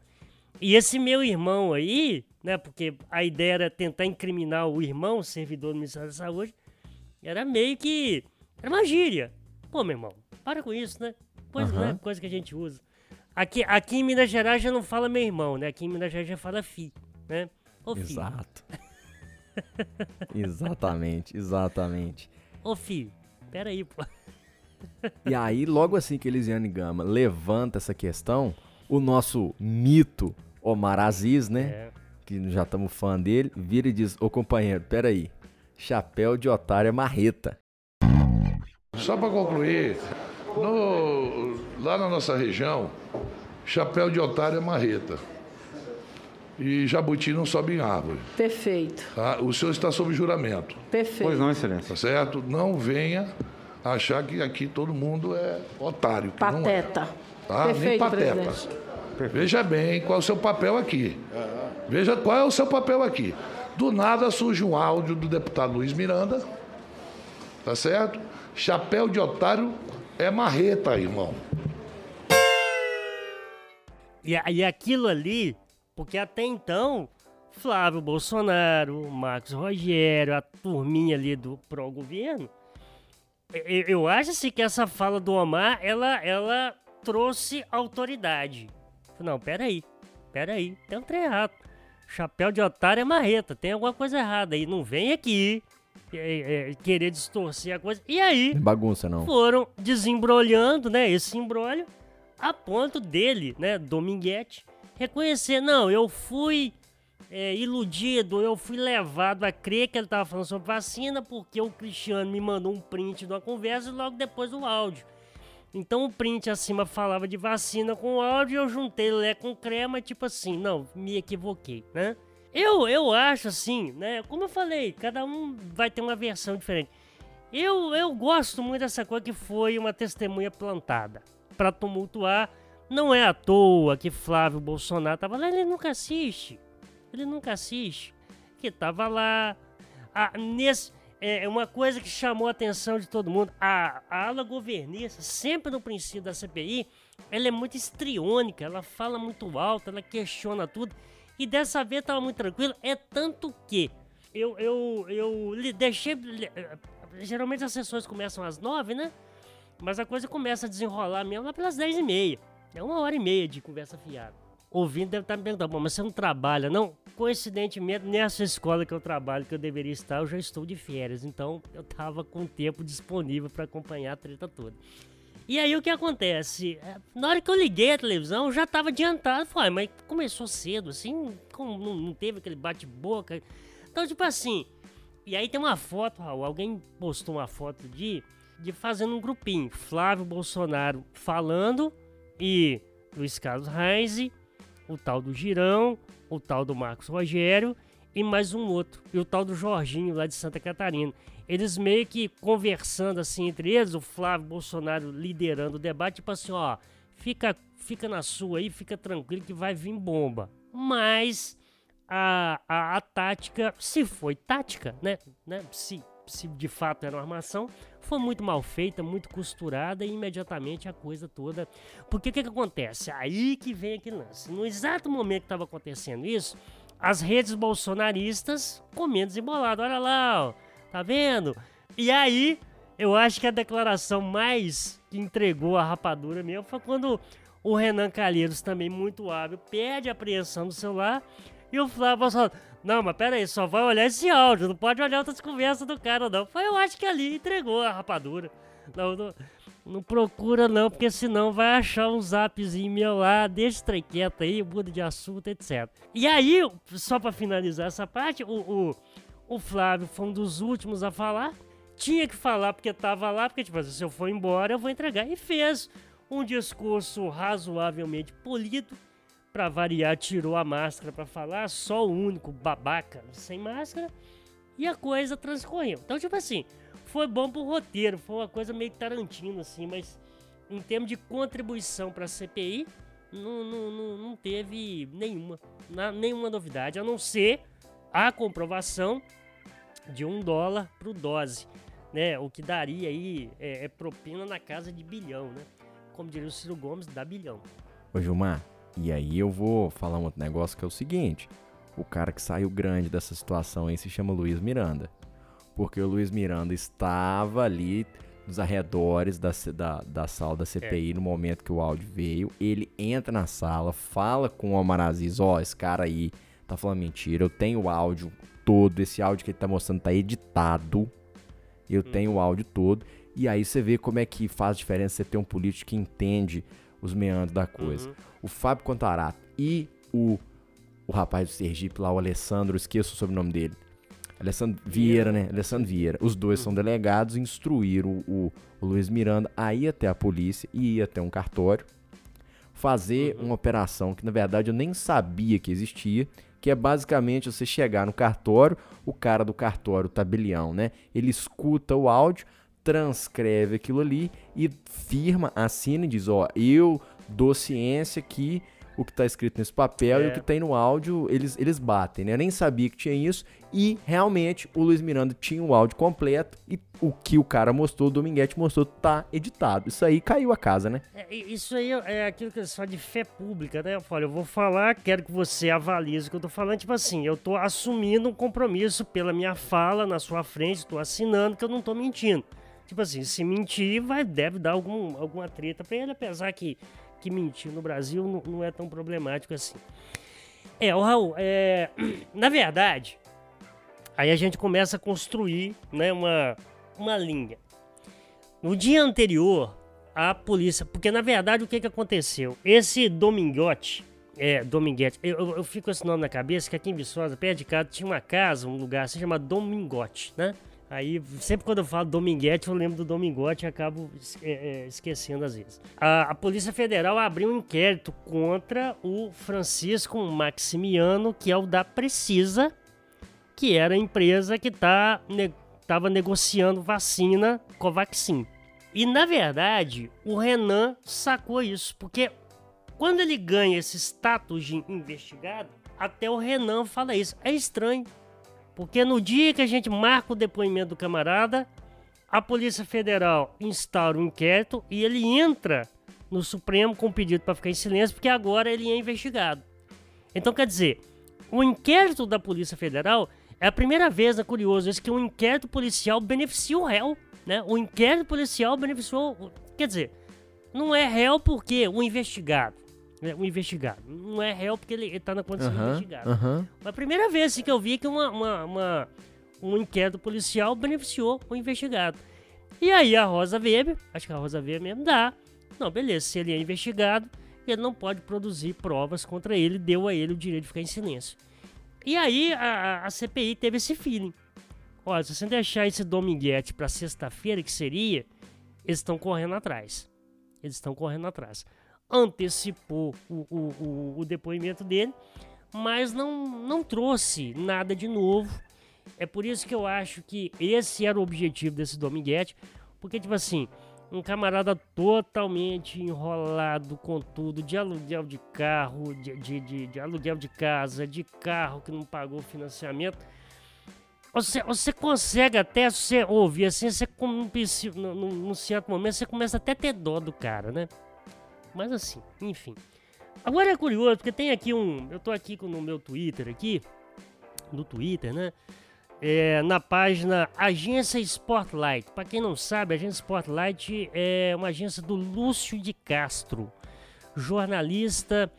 E esse meu irmão aí, né, porque a ideia era tentar incriminar o irmão, o servidor do Ministério da Saúde, era meio que... Era uma gíria. Pô, meu irmão, para com isso, né? Coisa, Aham. né, coisa que a gente usa. Aqui, aqui em Minas Gerais já não fala meu irmão, né? Aqui em Minas Gerais já fala fi, né? Ô, fi. Exato. [laughs] exatamente, exatamente. Ô, fi. Peraí, pô. E aí, logo assim que Elisiane Gama levanta essa questão, o nosso mito Omar Aziz, né? É. Que já estamos fã dele, vira e diz: Ô companheiro, peraí. Chapéu de otário é marreta. Só para concluir, no- lá na nossa região, chapéu de otário é marreta. E jabuti não sobe em árvore. Perfeito, tá? O senhor está sob juramento, perfeito. Pois não, excelência. tá certo? Não venha achar que aqui todo mundo é otário. Que Não é, Pateta. tá? Nem Perfeito, pateta. presidente. Veja bem qual é o seu papel aqui. Veja qual é o seu papel aqui. Do nada surge um áudio do deputado Luiz Miranda, tá certo? Chapéu de otário é marreta, irmão. E, e aquilo ali, porque até então, Flávio Bolsonaro, Marcos Rogério, a turminha ali do pró-governo, eu, eu acho assim que essa fala do Omar, ela, ela trouxe autoridade. Não, peraí, peraí, tem um trem. Chapéu de otário é marreta, tem alguma coisa errada aí. Não vem aqui é, é, querer distorcer a coisa. E aí. Não bagunça, não. Foram desembrolhando, né? Esse embrólio, a ponto dele, né? Dominguete, reconhecer: não, eu fui é, iludido, eu fui levado a crer que ele estava falando sobre vacina porque o Cristiano me mandou um print de uma conversa e logo depois o áudio. Então o print acima falava de vacina com áudio e eu juntei lé com crema, tipo assim, não, me equivoquei, né? Eu, eu acho assim, né? Como eu falei, cada um vai ter uma versão diferente. Eu, eu gosto muito dessa coisa que foi uma testemunha plantada para tumultuar. Não é à toa que Flávio Bolsonaro tava lá, ele nunca assiste. Ele nunca assiste. Que tava lá. Ah, nesse, é uma coisa que chamou a atenção de todo mundo. A, a ala governista, sempre no princípio da CPI, ela é muito estriônica, ela fala muito alto, ela questiona tudo. E dessa vez tava muito tranquilo. É tanto que eu, eu, eu deixei. Geralmente as sessões começam às nove, né? Mas a coisa começa a desenrolar mesmo lá pelas dez e meia. É uma hora e meia de conversa fiada ouvindo deve estar me perguntando, mas você não trabalha? Não, coincidentemente, nessa escola que eu trabalho, que eu deveria estar, eu já estou de férias. Então, eu estava com tempo disponível para acompanhar a treta toda. E aí, o que acontece? É, na hora que eu liguei a televisão, eu já estava adiantado. Falei, mas começou cedo, assim, como não, teve aquele bate-boca. Então, tipo assim... E aí tem uma foto, Raul, alguém postou uma foto de, de fazendo um grupinho. Flávio Bolsonaro falando e Luiz Carlos Reis o tal do Girão, o tal do Marcos Rogério e mais um outro, e o tal do Jorginho lá de Santa Catarina. Eles meio que conversando assim entre eles, o Flávio Bolsonaro liderando o debate, tipo assim, ó, fica, fica na sua aí, fica tranquilo que vai vir bomba. Mas a, a, a tática, se foi tática, né, né, se, se de fato era uma armação, foi muito mal feita, muito costurada e imediatamente a coisa toda. Porque o que, que acontece? Aí que vem aquele lance. No exato momento que estava acontecendo isso, as redes bolsonaristas comendo desembolado. Olha lá, ó, tá vendo? E aí, eu acho que a declaração mais que entregou a rapadura mesmo foi quando o Renan Calheiros, também muito hábil, pede a apreensão do celular e o Flávio Bolsonaro. Não, mas pera aí, só vai olhar esse áudio, não pode olhar outras conversas do cara, não. Foi, eu acho que ali entregou a rapadura. Não, não, não procura não, porque senão vai achar um zapzinho meu lá, deixa o quieto aí, muda de assunto, etc. E aí, só para finalizar essa parte, o, o, o, Flávio foi um dos últimos a falar. Tinha que falar porque tava lá, porque tipo, assim, se eu for embora eu vou entregar. E fez um discurso razoavelmente polido Pra variar, tirou a máscara para falar, só o único babaca sem máscara, e a coisa transcorreu. Então, tipo assim, foi bom pro roteiro, foi uma coisa meio Tarantino, assim, mas em termos de contribuição pra CPI, não, não, não, não teve nenhuma, nenhuma novidade, a não ser a comprovação de um dólar pro dose, né? O que daria aí é, é propina na casa de bilhão, né? Como diria o Ciro Gomes, dá bilhão. Ô Gilmar, e aí eu vou falar um outro negócio que é o seguinte: o cara que saiu grande dessa situação aí se chama Luiz Miranda. Porque o Luiz Miranda estava ali nos arredores da, da, da sala da CPI é. no momento que o áudio veio. Ele entra na sala, fala com o Omar Aziz: Ó, oh, esse cara aí tá falando mentira, eu tenho o áudio todo, esse áudio que ele tá mostrando tá editado. Eu hum. tenho o áudio todo. E aí você vê como é que faz diferença você ter um político que entende os meandros da coisa. Uhum. O Fábio Contarato e o, o rapaz do Sergipe lá, o Alessandro, esqueço o sobrenome dele. Alessandro Vieira, né? Alessandro Vieira. Os dois são delegados, instruíram o, o Luiz Miranda a ir até a polícia e ir até um cartório fazer uhum. uma operação que na verdade eu nem sabia que existia, que é basicamente você chegar no cartório, o cara do cartório, o tabelião, né? Ele escuta o áudio, transcreve aquilo ali e firma, assina e diz: Ó, eu dou ciência que o que está escrito nesse papel é. e o é. que tem no áudio, eles, eles batem, né? Eu nem sabia que tinha isso e realmente o Luiz Miranda tinha o áudio completo e o que o cara mostrou, o Dominguete mostrou, tá editado. Isso aí caiu a casa, né? É, isso aí é aquilo que eles falam de fé pública, né? Eu falo, eu vou falar, quero que você avalie o que eu tô falando. Tipo assim, eu tô assumindo um compromisso pela minha fala na sua frente, tô assinando que eu não tô mentindo. Tipo assim, se mentir, vai, deve dar algum, alguma treta pra ele, apesar que, que mentir no Brasil não, não é tão problemático assim. É, o Raul, é, [clears throat] na verdade, Aí a gente começa a construir né, uma, uma linha. No dia anterior, a polícia. Porque na verdade o que, que aconteceu? Esse Domingote. É, Dominguete. Eu, eu, eu, fico esse nome na cabeça que aqui em Viçosa, perto de casa, tinha uma casa, um lugar assim chamado Domingote, né? Aí, sempre quando eu falo Dominguete, eu lembro do Domingote e acabo é, é, esquecendo às vezes. A, a, Polícia Federal abriu um inquérito contra o Francisco Maximiano, que é o da Precisa, que era a empresa que tá, estava ne, negociando vacina Covaxin. E na verdade, o Renan sacou isso, porque quando ele ganha esse status de investigado, até o Renan fala isso. É estranho. Porque no dia que a gente marca o depoimento do camarada, a Polícia Federal instaura um inquérito e ele entra no Supremo com pedido para ficar em silêncio, porque agora ele é investigado. Então, quer dizer, o inquérito da Polícia Federal é a primeira vez, é curioso, isso que um inquérito policial beneficia o réu. Né? O inquérito policial beneficiou. Quer dizer, não é réu porque o investigado o investigado. Não é réu porque ele está na condição de investigado. Uhum. a primeira vez assim, que eu vi que uma, uma, uma, um inquérito policial beneficiou o investigado. E aí a Rosa Weber, acho que a Rosa Weber mesmo dá. Não, beleza, se ele é investigado, ele não pode produzir provas contra ele, deu a ele o direito de ficar em silêncio. E aí a, a CPI teve esse feeling. Olha, se você deixar esse Dominguete para sexta-feira, que seria, eles estão correndo atrás. Eles estão correndo atrás antecipou o, o, o, o depoimento dele, mas não, não trouxe nada de novo. É por isso que eu acho que esse era o objetivo desse Dominguete, porque, tipo assim, um camarada totalmente enrolado com tudo, de aluguel de carro, de, de, de, de aluguel de casa, de carro que não pagou financiamento. Você, você consegue até, você ouvir assim, você, num, num certo momento, você começa até a ter dó do cara, né? Mas assim, enfim. Agora é curioso, porque tem aqui um. Eu tô aqui no meu Twitter aqui. No Twitter, né? É, na página Agência Spotlight. Para quem não sabe, a Agência Spotlight é uma agência do Lúcio de Castro, jornalista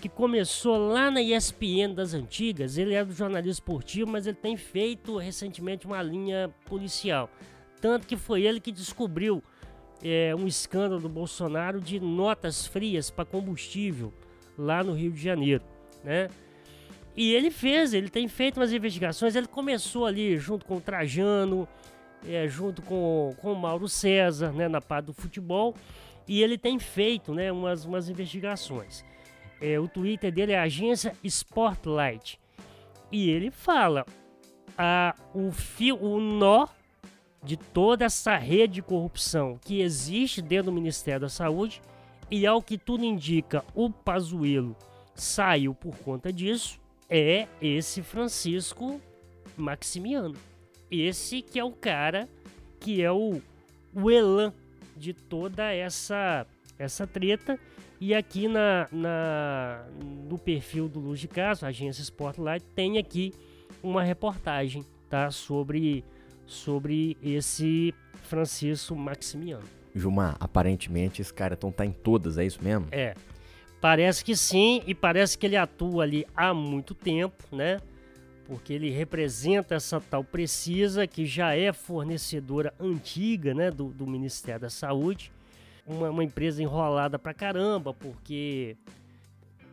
que começou lá na ESPN das antigas. Ele é do jornalismo esportivo, mas ele tem feito recentemente uma linha policial. Tanto que foi ele que descobriu é, um escândalo do Bolsonaro de notas frias para combustível lá no Rio de Janeiro, né? E ele fez, ele tem feito umas investigações. Ele começou ali junto com o Trajano, é, junto com, com o Mauro César, né, na parte do futebol, e ele tem feito, né, umas, umas investigações. É, o Twitter dele é agência Spotlight e ele fala a, o fio, o nó de toda essa rede de corrupção que existe dentro do Ministério da Saúde e ao que tudo indica, o Pazuello saiu por conta disso, é esse Francisco Maximiano. Esse que é o cara que é o, o elan de toda essa essa treta. E aqui na, na no perfil do Luz de Caso, agência Spotlight, tem aqui uma reportagem tá, sobre sobre esse Francisco Maximiano. Gilmar, aparentemente esse cara então tá em todas, é isso mesmo? É. Parece que sim, e parece que ele atua ali há muito tempo, né? Porque ele representa essa tal Precisa, que já é fornecedora antiga, né, do, do Ministério da Saúde. Uma, uma empresa enrolada pra caramba, porque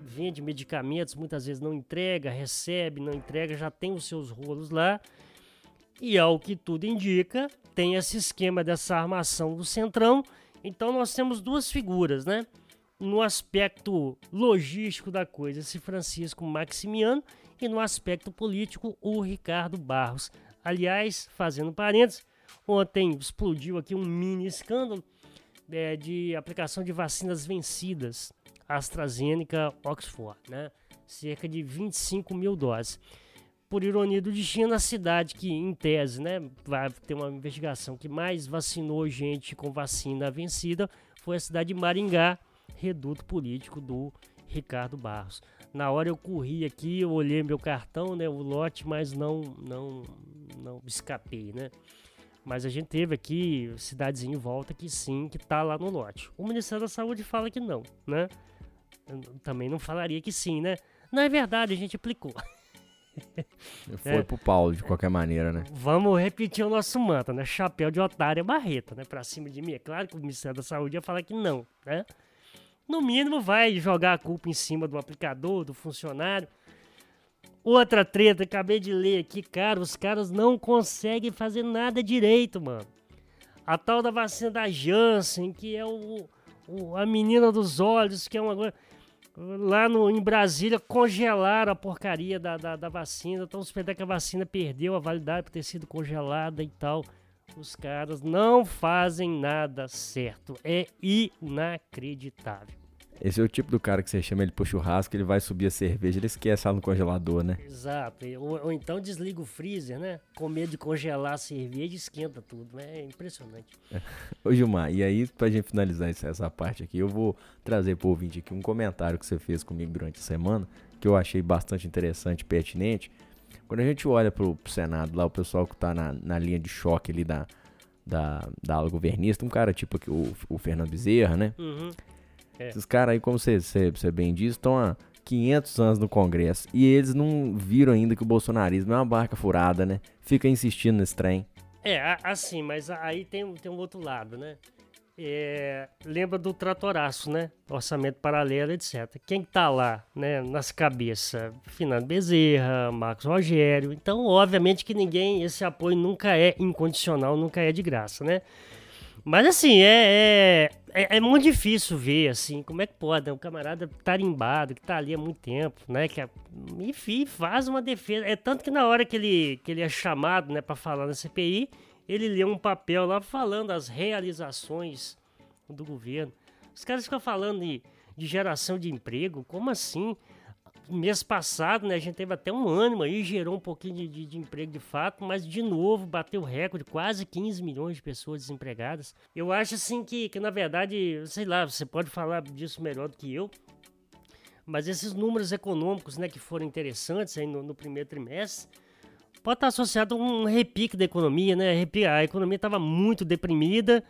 vende medicamentos, muitas vezes não entrega, recebe, não entrega, já tem os seus rolos lá. E ao que tudo indica, tem esse esquema dessa armação do centrão. Então nós temos duas figuras, né? No aspecto logístico da coisa, esse Francisco Maximiano, e no aspecto político, o Ricardo Barros. Aliás, fazendo parênteses, ontem explodiu aqui um mini escândalo é, de aplicação de vacinas vencidas, AstraZeneca Oxford, né? Cerca de 25 mil doses por ironia do destino, a cidade que, em tese, né, vai ter uma investigação que mais vacinou gente com vacina vencida foi a cidade de Maringá, reduto político do Ricardo Barros. Na hora eu corri aqui, eu olhei meu cartão, né, o lote, mas não, não, não escapei, né. Mas a gente teve aqui cidadezinha em volta que sim, que tá lá no lote. O Ministério da Saúde fala que não, né? Eu também não falaria que sim, né? Não é verdade, a gente aplicou. [laughs] [laughs] Foi é. pro Paulo, de qualquer maneira, né? Vamos repetir o nosso mantra, né? Chapéu de otário é barreta, né? Pra cima de mim. É claro que o Ministério da Saúde ia falar que não, né? No mínimo vai jogar a culpa em cima do aplicador, do funcionário. Outra treta, acabei de ler aqui, cara, os caras não conseguem fazer nada direito, mano. A tal da vacina da Janssen, que é o, o a menina dos olhos, que é uma coisa lá no, em Brasília congelaram a porcaria da, da, da vacina. Então suspendendo que a vacina perdeu a validade por ter sido congelada e tal. Os caras não fazem nada certo. É inacreditável. Esse é o tipo do cara que você chama ele pro churrasco, ele vai subir a cerveja, ele esquece ela no congelador, né? Exato. Ou, ou então desliga o freezer, né? Com medo de congelar a cerveja, esquenta tudo. Né? É impressionante. [laughs] Ô Gilmar, e aí, pra gente finalizar essa parte aqui, eu vou trazer pro ouvinte aqui um comentário que você fez comigo durante a semana, que eu achei bastante interessante e pertinente. Quando a gente olha pro, pro Senado lá, o pessoal que tá na, na linha de choque ali da, da, da ala governista, um cara tipo o, o Fernando Bezerra, né? Uhum. É. Esses caras aí, como você, você, você bem disse, estão há 500 anos no Congresso. E eles não viram ainda que o bolsonarismo é uma barca furada, né? Fica insistindo nesse trem. É, assim, mas aí tem, tem um outro lado, né? É, lembra do tratoraço, né? Orçamento paralelo, etc. Quem tá lá, né, nas cabeças? Fernando Bezerra, Marcos Rogério. Então, obviamente que ninguém, esse apoio nunca é incondicional, nunca é de graça, né? Mas assim, é, é, é, é, muito difícil ver, assim, como é que pode, né? Um camarada tarimbado, que tá ali há muito tempo, né? Que, é, enfim, faz uma defesa. É tanto que na hora que ele, que ele é chamado, né, pra falar na CPI, ele lê um papel lá falando as realizações do governo. Os caras ficam falando de, de geração de emprego, como assim? Mês passado, né, a gente teve até um ânimo aí, gerou um pouquinho de, de, de, emprego de fato, mas de novo bateu recorde, quase 15 milhões de pessoas desempregadas. Eu acho assim que, que na verdade, sei lá, você pode falar disso melhor do que eu, mas esses números econômicos, né, que foram interessantes aí no, no primeiro trimestre, pode estar associado a um repique da economia, né? A economia estava muito deprimida,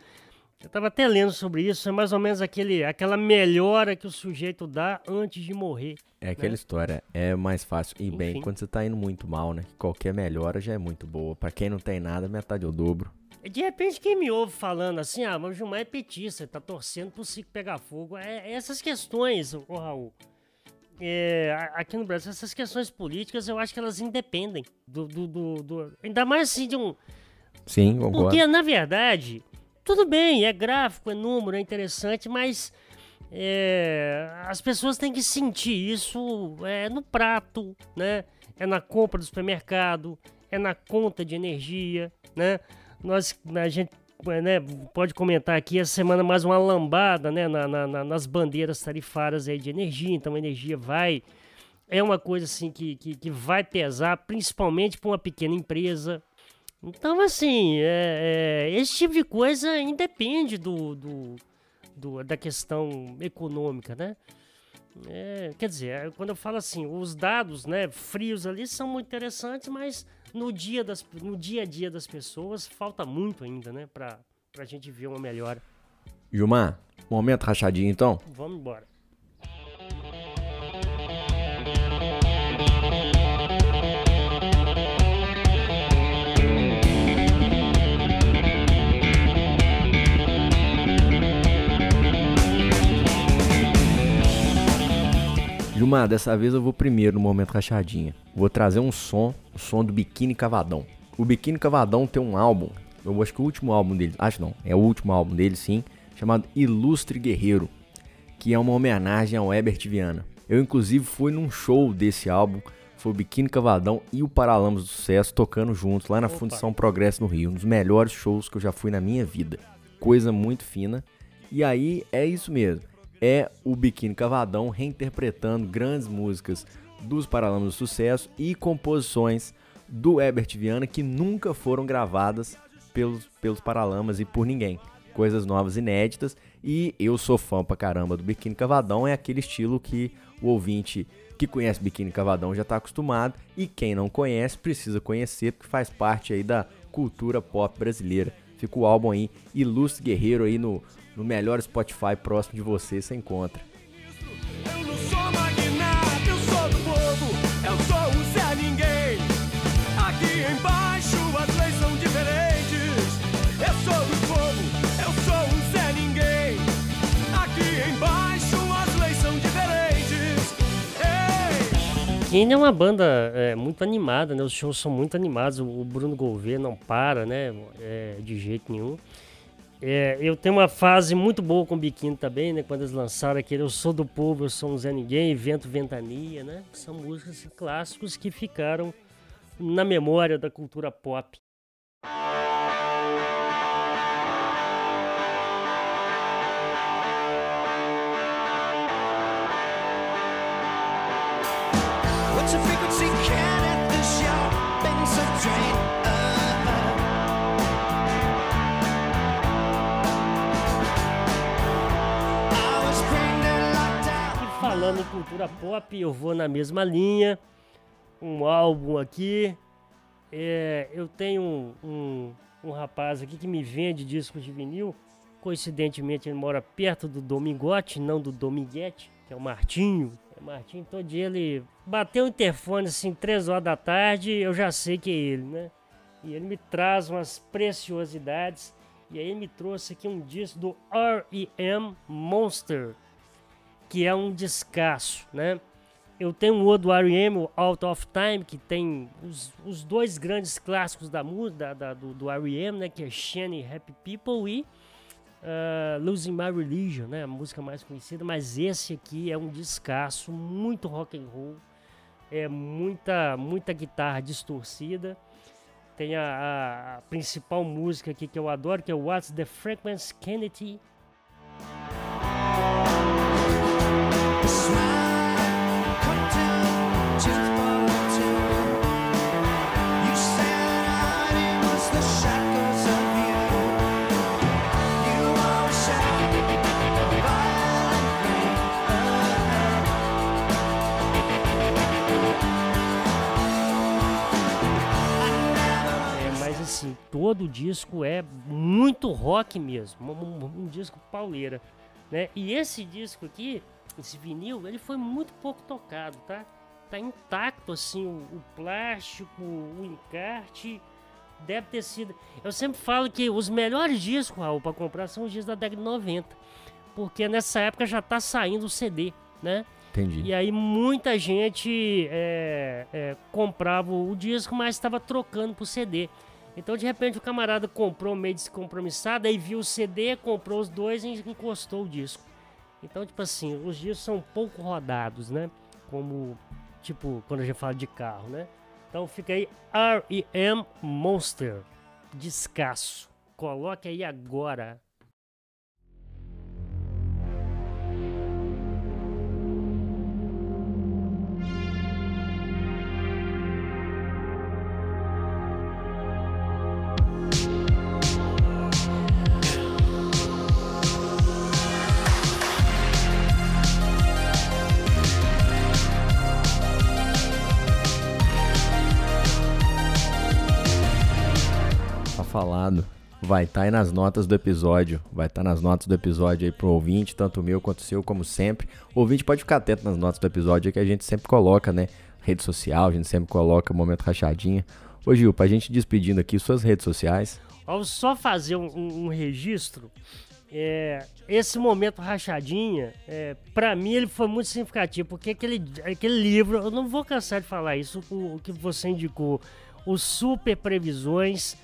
eu estava até lendo sobre isso, é mais ou menos aquele, aquela melhora que o sujeito dá antes de morrer. É aquela né? história, é mais fácil ir Enfim. bem quando você está indo muito mal, né? Qualquer melhora já é muito boa. Para quem não tem nada, metade é o dobro. De repente, quem me ouve falando assim, ah, mas o Gilmar é petista, tá torcendo pro ciclo pegar fogo. É, é essas questões, ô Raul. É, aqui no Brasil, essas questões políticas, eu acho que elas independem do, do, do, do ainda mais assim de um. Sim, concordo. Porque, na verdade, tudo bem, é gráfico, é número, é interessante, mas é, as pessoas têm que sentir isso é, no prato, né? É na compra do supermercado, é na conta de energia, né? Nós, a gente né, pode comentar aqui essa semana mais uma lambada né, na, na, nas bandeiras tarifárias aí de energia, então a energia vai é uma coisa assim que, que, que vai pesar principalmente para uma pequena empresa, então, assim, é, é, esse tipo de coisa independe do, do, do da questão econômica, né? É, quer dizer, é, quando eu falo assim, os dados né, frios ali são muito interessantes, mas no dia, das, no dia a dia das pessoas falta muito ainda, né? Pra, pra gente ver uma melhora. Gilmar, momento rachadinho então? Vamos embora. Gilmar, dessa vez eu vou primeiro no momento rachadinha. Vou trazer um som, o som do Biquíni Cavadão. O Biquíni Cavadão tem um álbum, eu acho que o último álbum dele, acho não, é o último álbum dele sim, chamado Ilustre Guerreiro, que é uma homenagem ao Herbert Viana. Eu inclusive fui num show desse álbum, foi o Biquíni Cavadão e o Paralamas do Sucesso tocando juntos lá na Opa. Fundição Progresso no Rio, um dos melhores shows que eu já fui na minha vida. Coisa muito fina. E aí é isso mesmo é o Biquíni Cavadão reinterpretando grandes músicas dos Paralamas do Sucesso e composições do Herbert Viana que nunca foram gravadas pelos, pelos Paralamas e por ninguém. Coisas novas, inéditas. E eu sou fã pra caramba do Biquíni Cavadão. É aquele estilo que o ouvinte que conhece Biquíni Cavadão já está acostumado. E quem não conhece precisa conhecer, porque faz parte aí da cultura pop brasileira. Fica o álbum aí, Ilustre Guerreiro aí no, no melhor Spotify próximo de você você encontra. Eu não sou magnata, eu sou do povo, eu sou Zé Ninguém. Aqui embaixo as leis são diferentes. Eu sou do povo, eu sou Zé Ninguém. Aqui embaixo as leis são diferentes. E ainda é uma banda é, muito animada, né? Os shows são muito animados. O Bruno Gouveia não para, né? É, de jeito nenhum. É, eu tenho uma fase muito boa com o Biquíni também, né? Quando eles lançaram aquele Eu Sou do Povo, Eu Sou um Zé Ninguém, Vento Ventania, né? São músicas clássicos que ficaram na memória da cultura pop. Cultura pop, eu vou na mesma linha. Um álbum aqui. É, eu tenho um, um, um, rapaz aqui que me vende discos de vinil. Coincidentemente, ele mora perto do Domingote, não do Dominguete, que é o Martinho. É Martinho, todo dia ele bateu o interfone assim, três horas da tarde, eu já sei que é ele, né? E ele me traz umas preciosidades. E aí ele me trouxe aqui um disco do R.E.M. Monster que é um descasso, né? Eu tenho outro do R.E.M., o Out of Time, que tem os, os dois grandes clássicos da música da, do, do R.E.M., né? Que é Shiny Happy People e uh, Losing My Religion, né? A música mais conhecida. Mas esse aqui é um descasso, muito rock and roll. É muita, muita guitarra distorcida. Tem a, a, a principal música aqui que eu adoro, que é What's the Frequency Kennedy todo o disco é muito rock mesmo, um, um, disco pauleira, né? E esse disco aqui, esse vinil, ele foi muito pouco tocado, tá? Tá intacto assim o, o plástico, o encarte, deve ter sido. Eu sempre falo que os melhores discos, Raul, para comprar são os discos da década de 90, porque nessa época já tá saindo o CD, né? Entendi. E aí muita gente é, é, comprava o disco, mas estava trocando pro CD. Então, de repente, o camarada comprou meio descompromissado, aí viu o CD, comprou os dois e encostou o disco. Então, tipo assim, os discos são pouco rodados, né? Como, tipo, quando a gente fala de carro, né? Então fica aí R.E.M. Monster. Descasso. Coloque aí agora. Vai estar tá aí nas notas do episódio. Vai estar tá nas notas do episódio aí pro ouvinte, tanto o meu quanto o seu, como sempre. O ouvinte pode ficar atento nas notas do episódio aí que a gente sempre coloca, né? Rede social, a gente sempre coloca momento rachadinha. Ô Gil, pra gente despedindo aqui, suas redes sociais. Vamos só fazer um, um, um registro. É, esse momento rachadinha, é, para mim ele foi muito significativo, porque aquele, aquele livro, eu não vou cansar de falar isso, o, o que você indicou, os super previsões,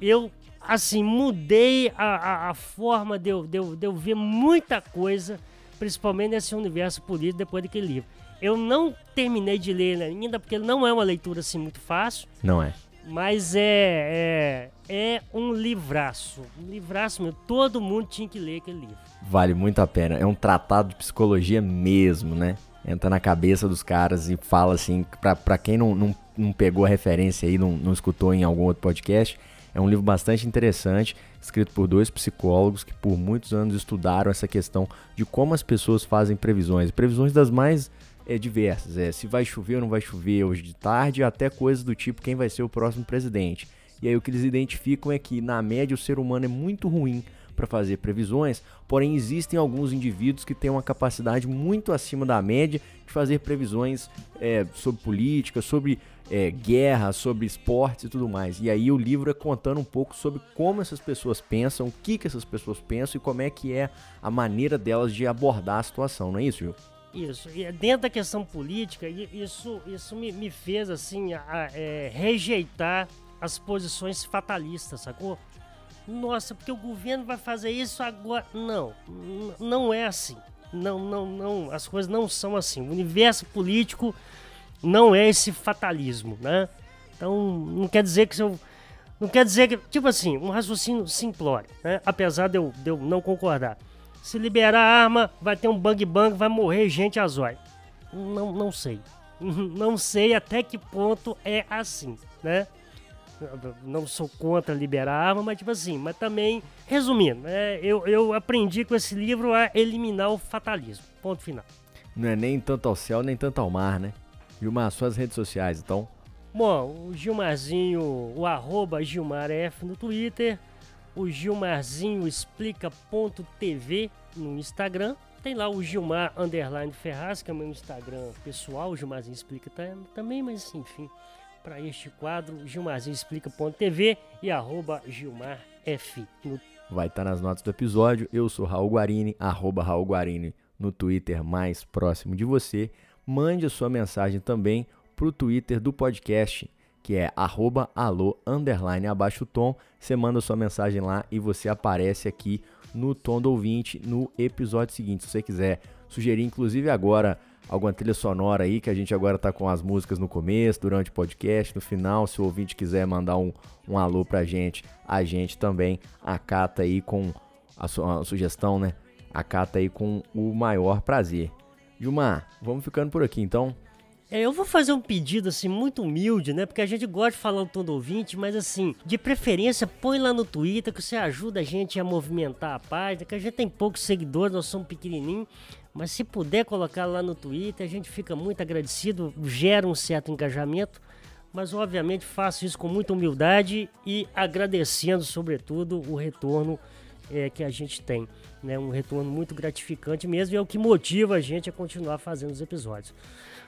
eu, assim, mudei a, a, a forma de eu, de, eu, de eu ver muita coisa, principalmente nesse universo político, depois daquele livro. Eu não terminei de ler ainda, porque não é uma leitura assim muito fácil. Não é. Mas é, é, é um livraço. Um livraço meu. Todo mundo tinha que ler aquele livro. Vale muito a pena. É um tratado de psicologia mesmo, né? Entra na cabeça dos caras e fala assim, pra, pra quem não, não, não pegou a referência aí, não, não escutou em algum outro podcast, é um livro bastante interessante, escrito por dois psicólogos que por muitos anos estudaram essa questão de como as pessoas fazem previsões, previsões das mais é, diversas, é, se vai chover ou não vai chover hoje de tarde, até coisas do tipo quem vai ser o próximo presidente. E aí o que eles identificam é que na média o ser humano é muito ruim para fazer previsões, porém existem alguns indivíduos que têm uma capacidade muito acima da média de fazer previsões é, sobre política, sobre é, guerra, sobre esportes e tudo mais. E aí o livro é contando um pouco sobre como essas pessoas pensam, o que, que essas pessoas pensam e como é que é a maneira delas de abordar a situação, não é isso, Gil? Isso. E é dentro da questão política, isso, isso me, me fez, assim, a, a, é, rejeitar as posições fatalistas, sacou? Nossa, porque o governo vai fazer isso agora. Não, não é assim. Não, não, não. As coisas não são assim. O universo político não é esse fatalismo, né? Então, não quer dizer que eu. Não quer dizer que. Tipo assim, um raciocínio simplório, né? Apesar de eu, de eu não concordar. Se liberar a arma, vai ter um bang bang, vai morrer gente azói. Não, não sei. [laughs] Não sei até que ponto é assim, né? Não sou contra liberar a arma, mas tipo assim, mas também, resumindo, né, eu, eu aprendi com esse livro a eliminar o fatalismo. Ponto final. Não é nem tanto ao céu, nem tanto ao mar, né? Gilmar, suas redes sociais, então? Bom, o Gilmarzinho, o arroba GilmarF no Twitter, o Gilmarzinho explica.tv no Instagram. Tem lá o Gilmar Underline Ferraz, que é o meu Instagram pessoal, o Gilmarzinho Explica também, mas enfim, para este quadro, Gilmarzinho Explica.tv e arroba Gilmar F. No... Vai estar tá nas notas do episódio. Eu sou Raul Guarini, arroba Raul Guarini no Twitter mais próximo de você. Mande a sua mensagem também para o Twitter do podcast que é arroba alô, underline, abaixo tom. Você manda sua mensagem lá e você aparece aqui no Tom do Ouvinte no episódio seguinte. Se você quiser sugerir, inclusive agora, alguma trilha sonora aí, que a gente agora tá com as músicas no começo, durante o podcast, no final, se o ouvinte quiser mandar um, um alô pra gente, a gente também acata aí com a, su a sugestão, né? Acata aí com o maior prazer. Gilmar, vamos ficando por aqui então. É, eu vou fazer um pedido assim muito humilde, né? Porque a gente gosta de falar o tom do ouvinte, mas assim, de preferência, põe lá no Twitter que você ajuda a gente a movimentar a página, que a gente tem poucos seguidores, nós somos pequenininhos, mas se puder colocar lá no Twitter, a gente fica muito agradecido, gera um certo engajamento, mas obviamente faço isso com muita humildade e agradecendo sobretudo o retorno é, que a gente tem, né? Um retorno muito gratificante mesmo e é o que motiva a gente a continuar fazendo os episódios.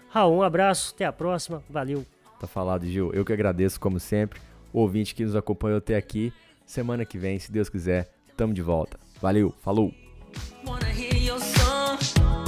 Raul, um abraço, até a próxima, valeu. Tá falado, Gil. Eu que agradeço, como sempre, o ouvinte que nos acompanhou até aqui. Semana que vem, se Deus quiser, tamo de volta. Valeu, falou! no.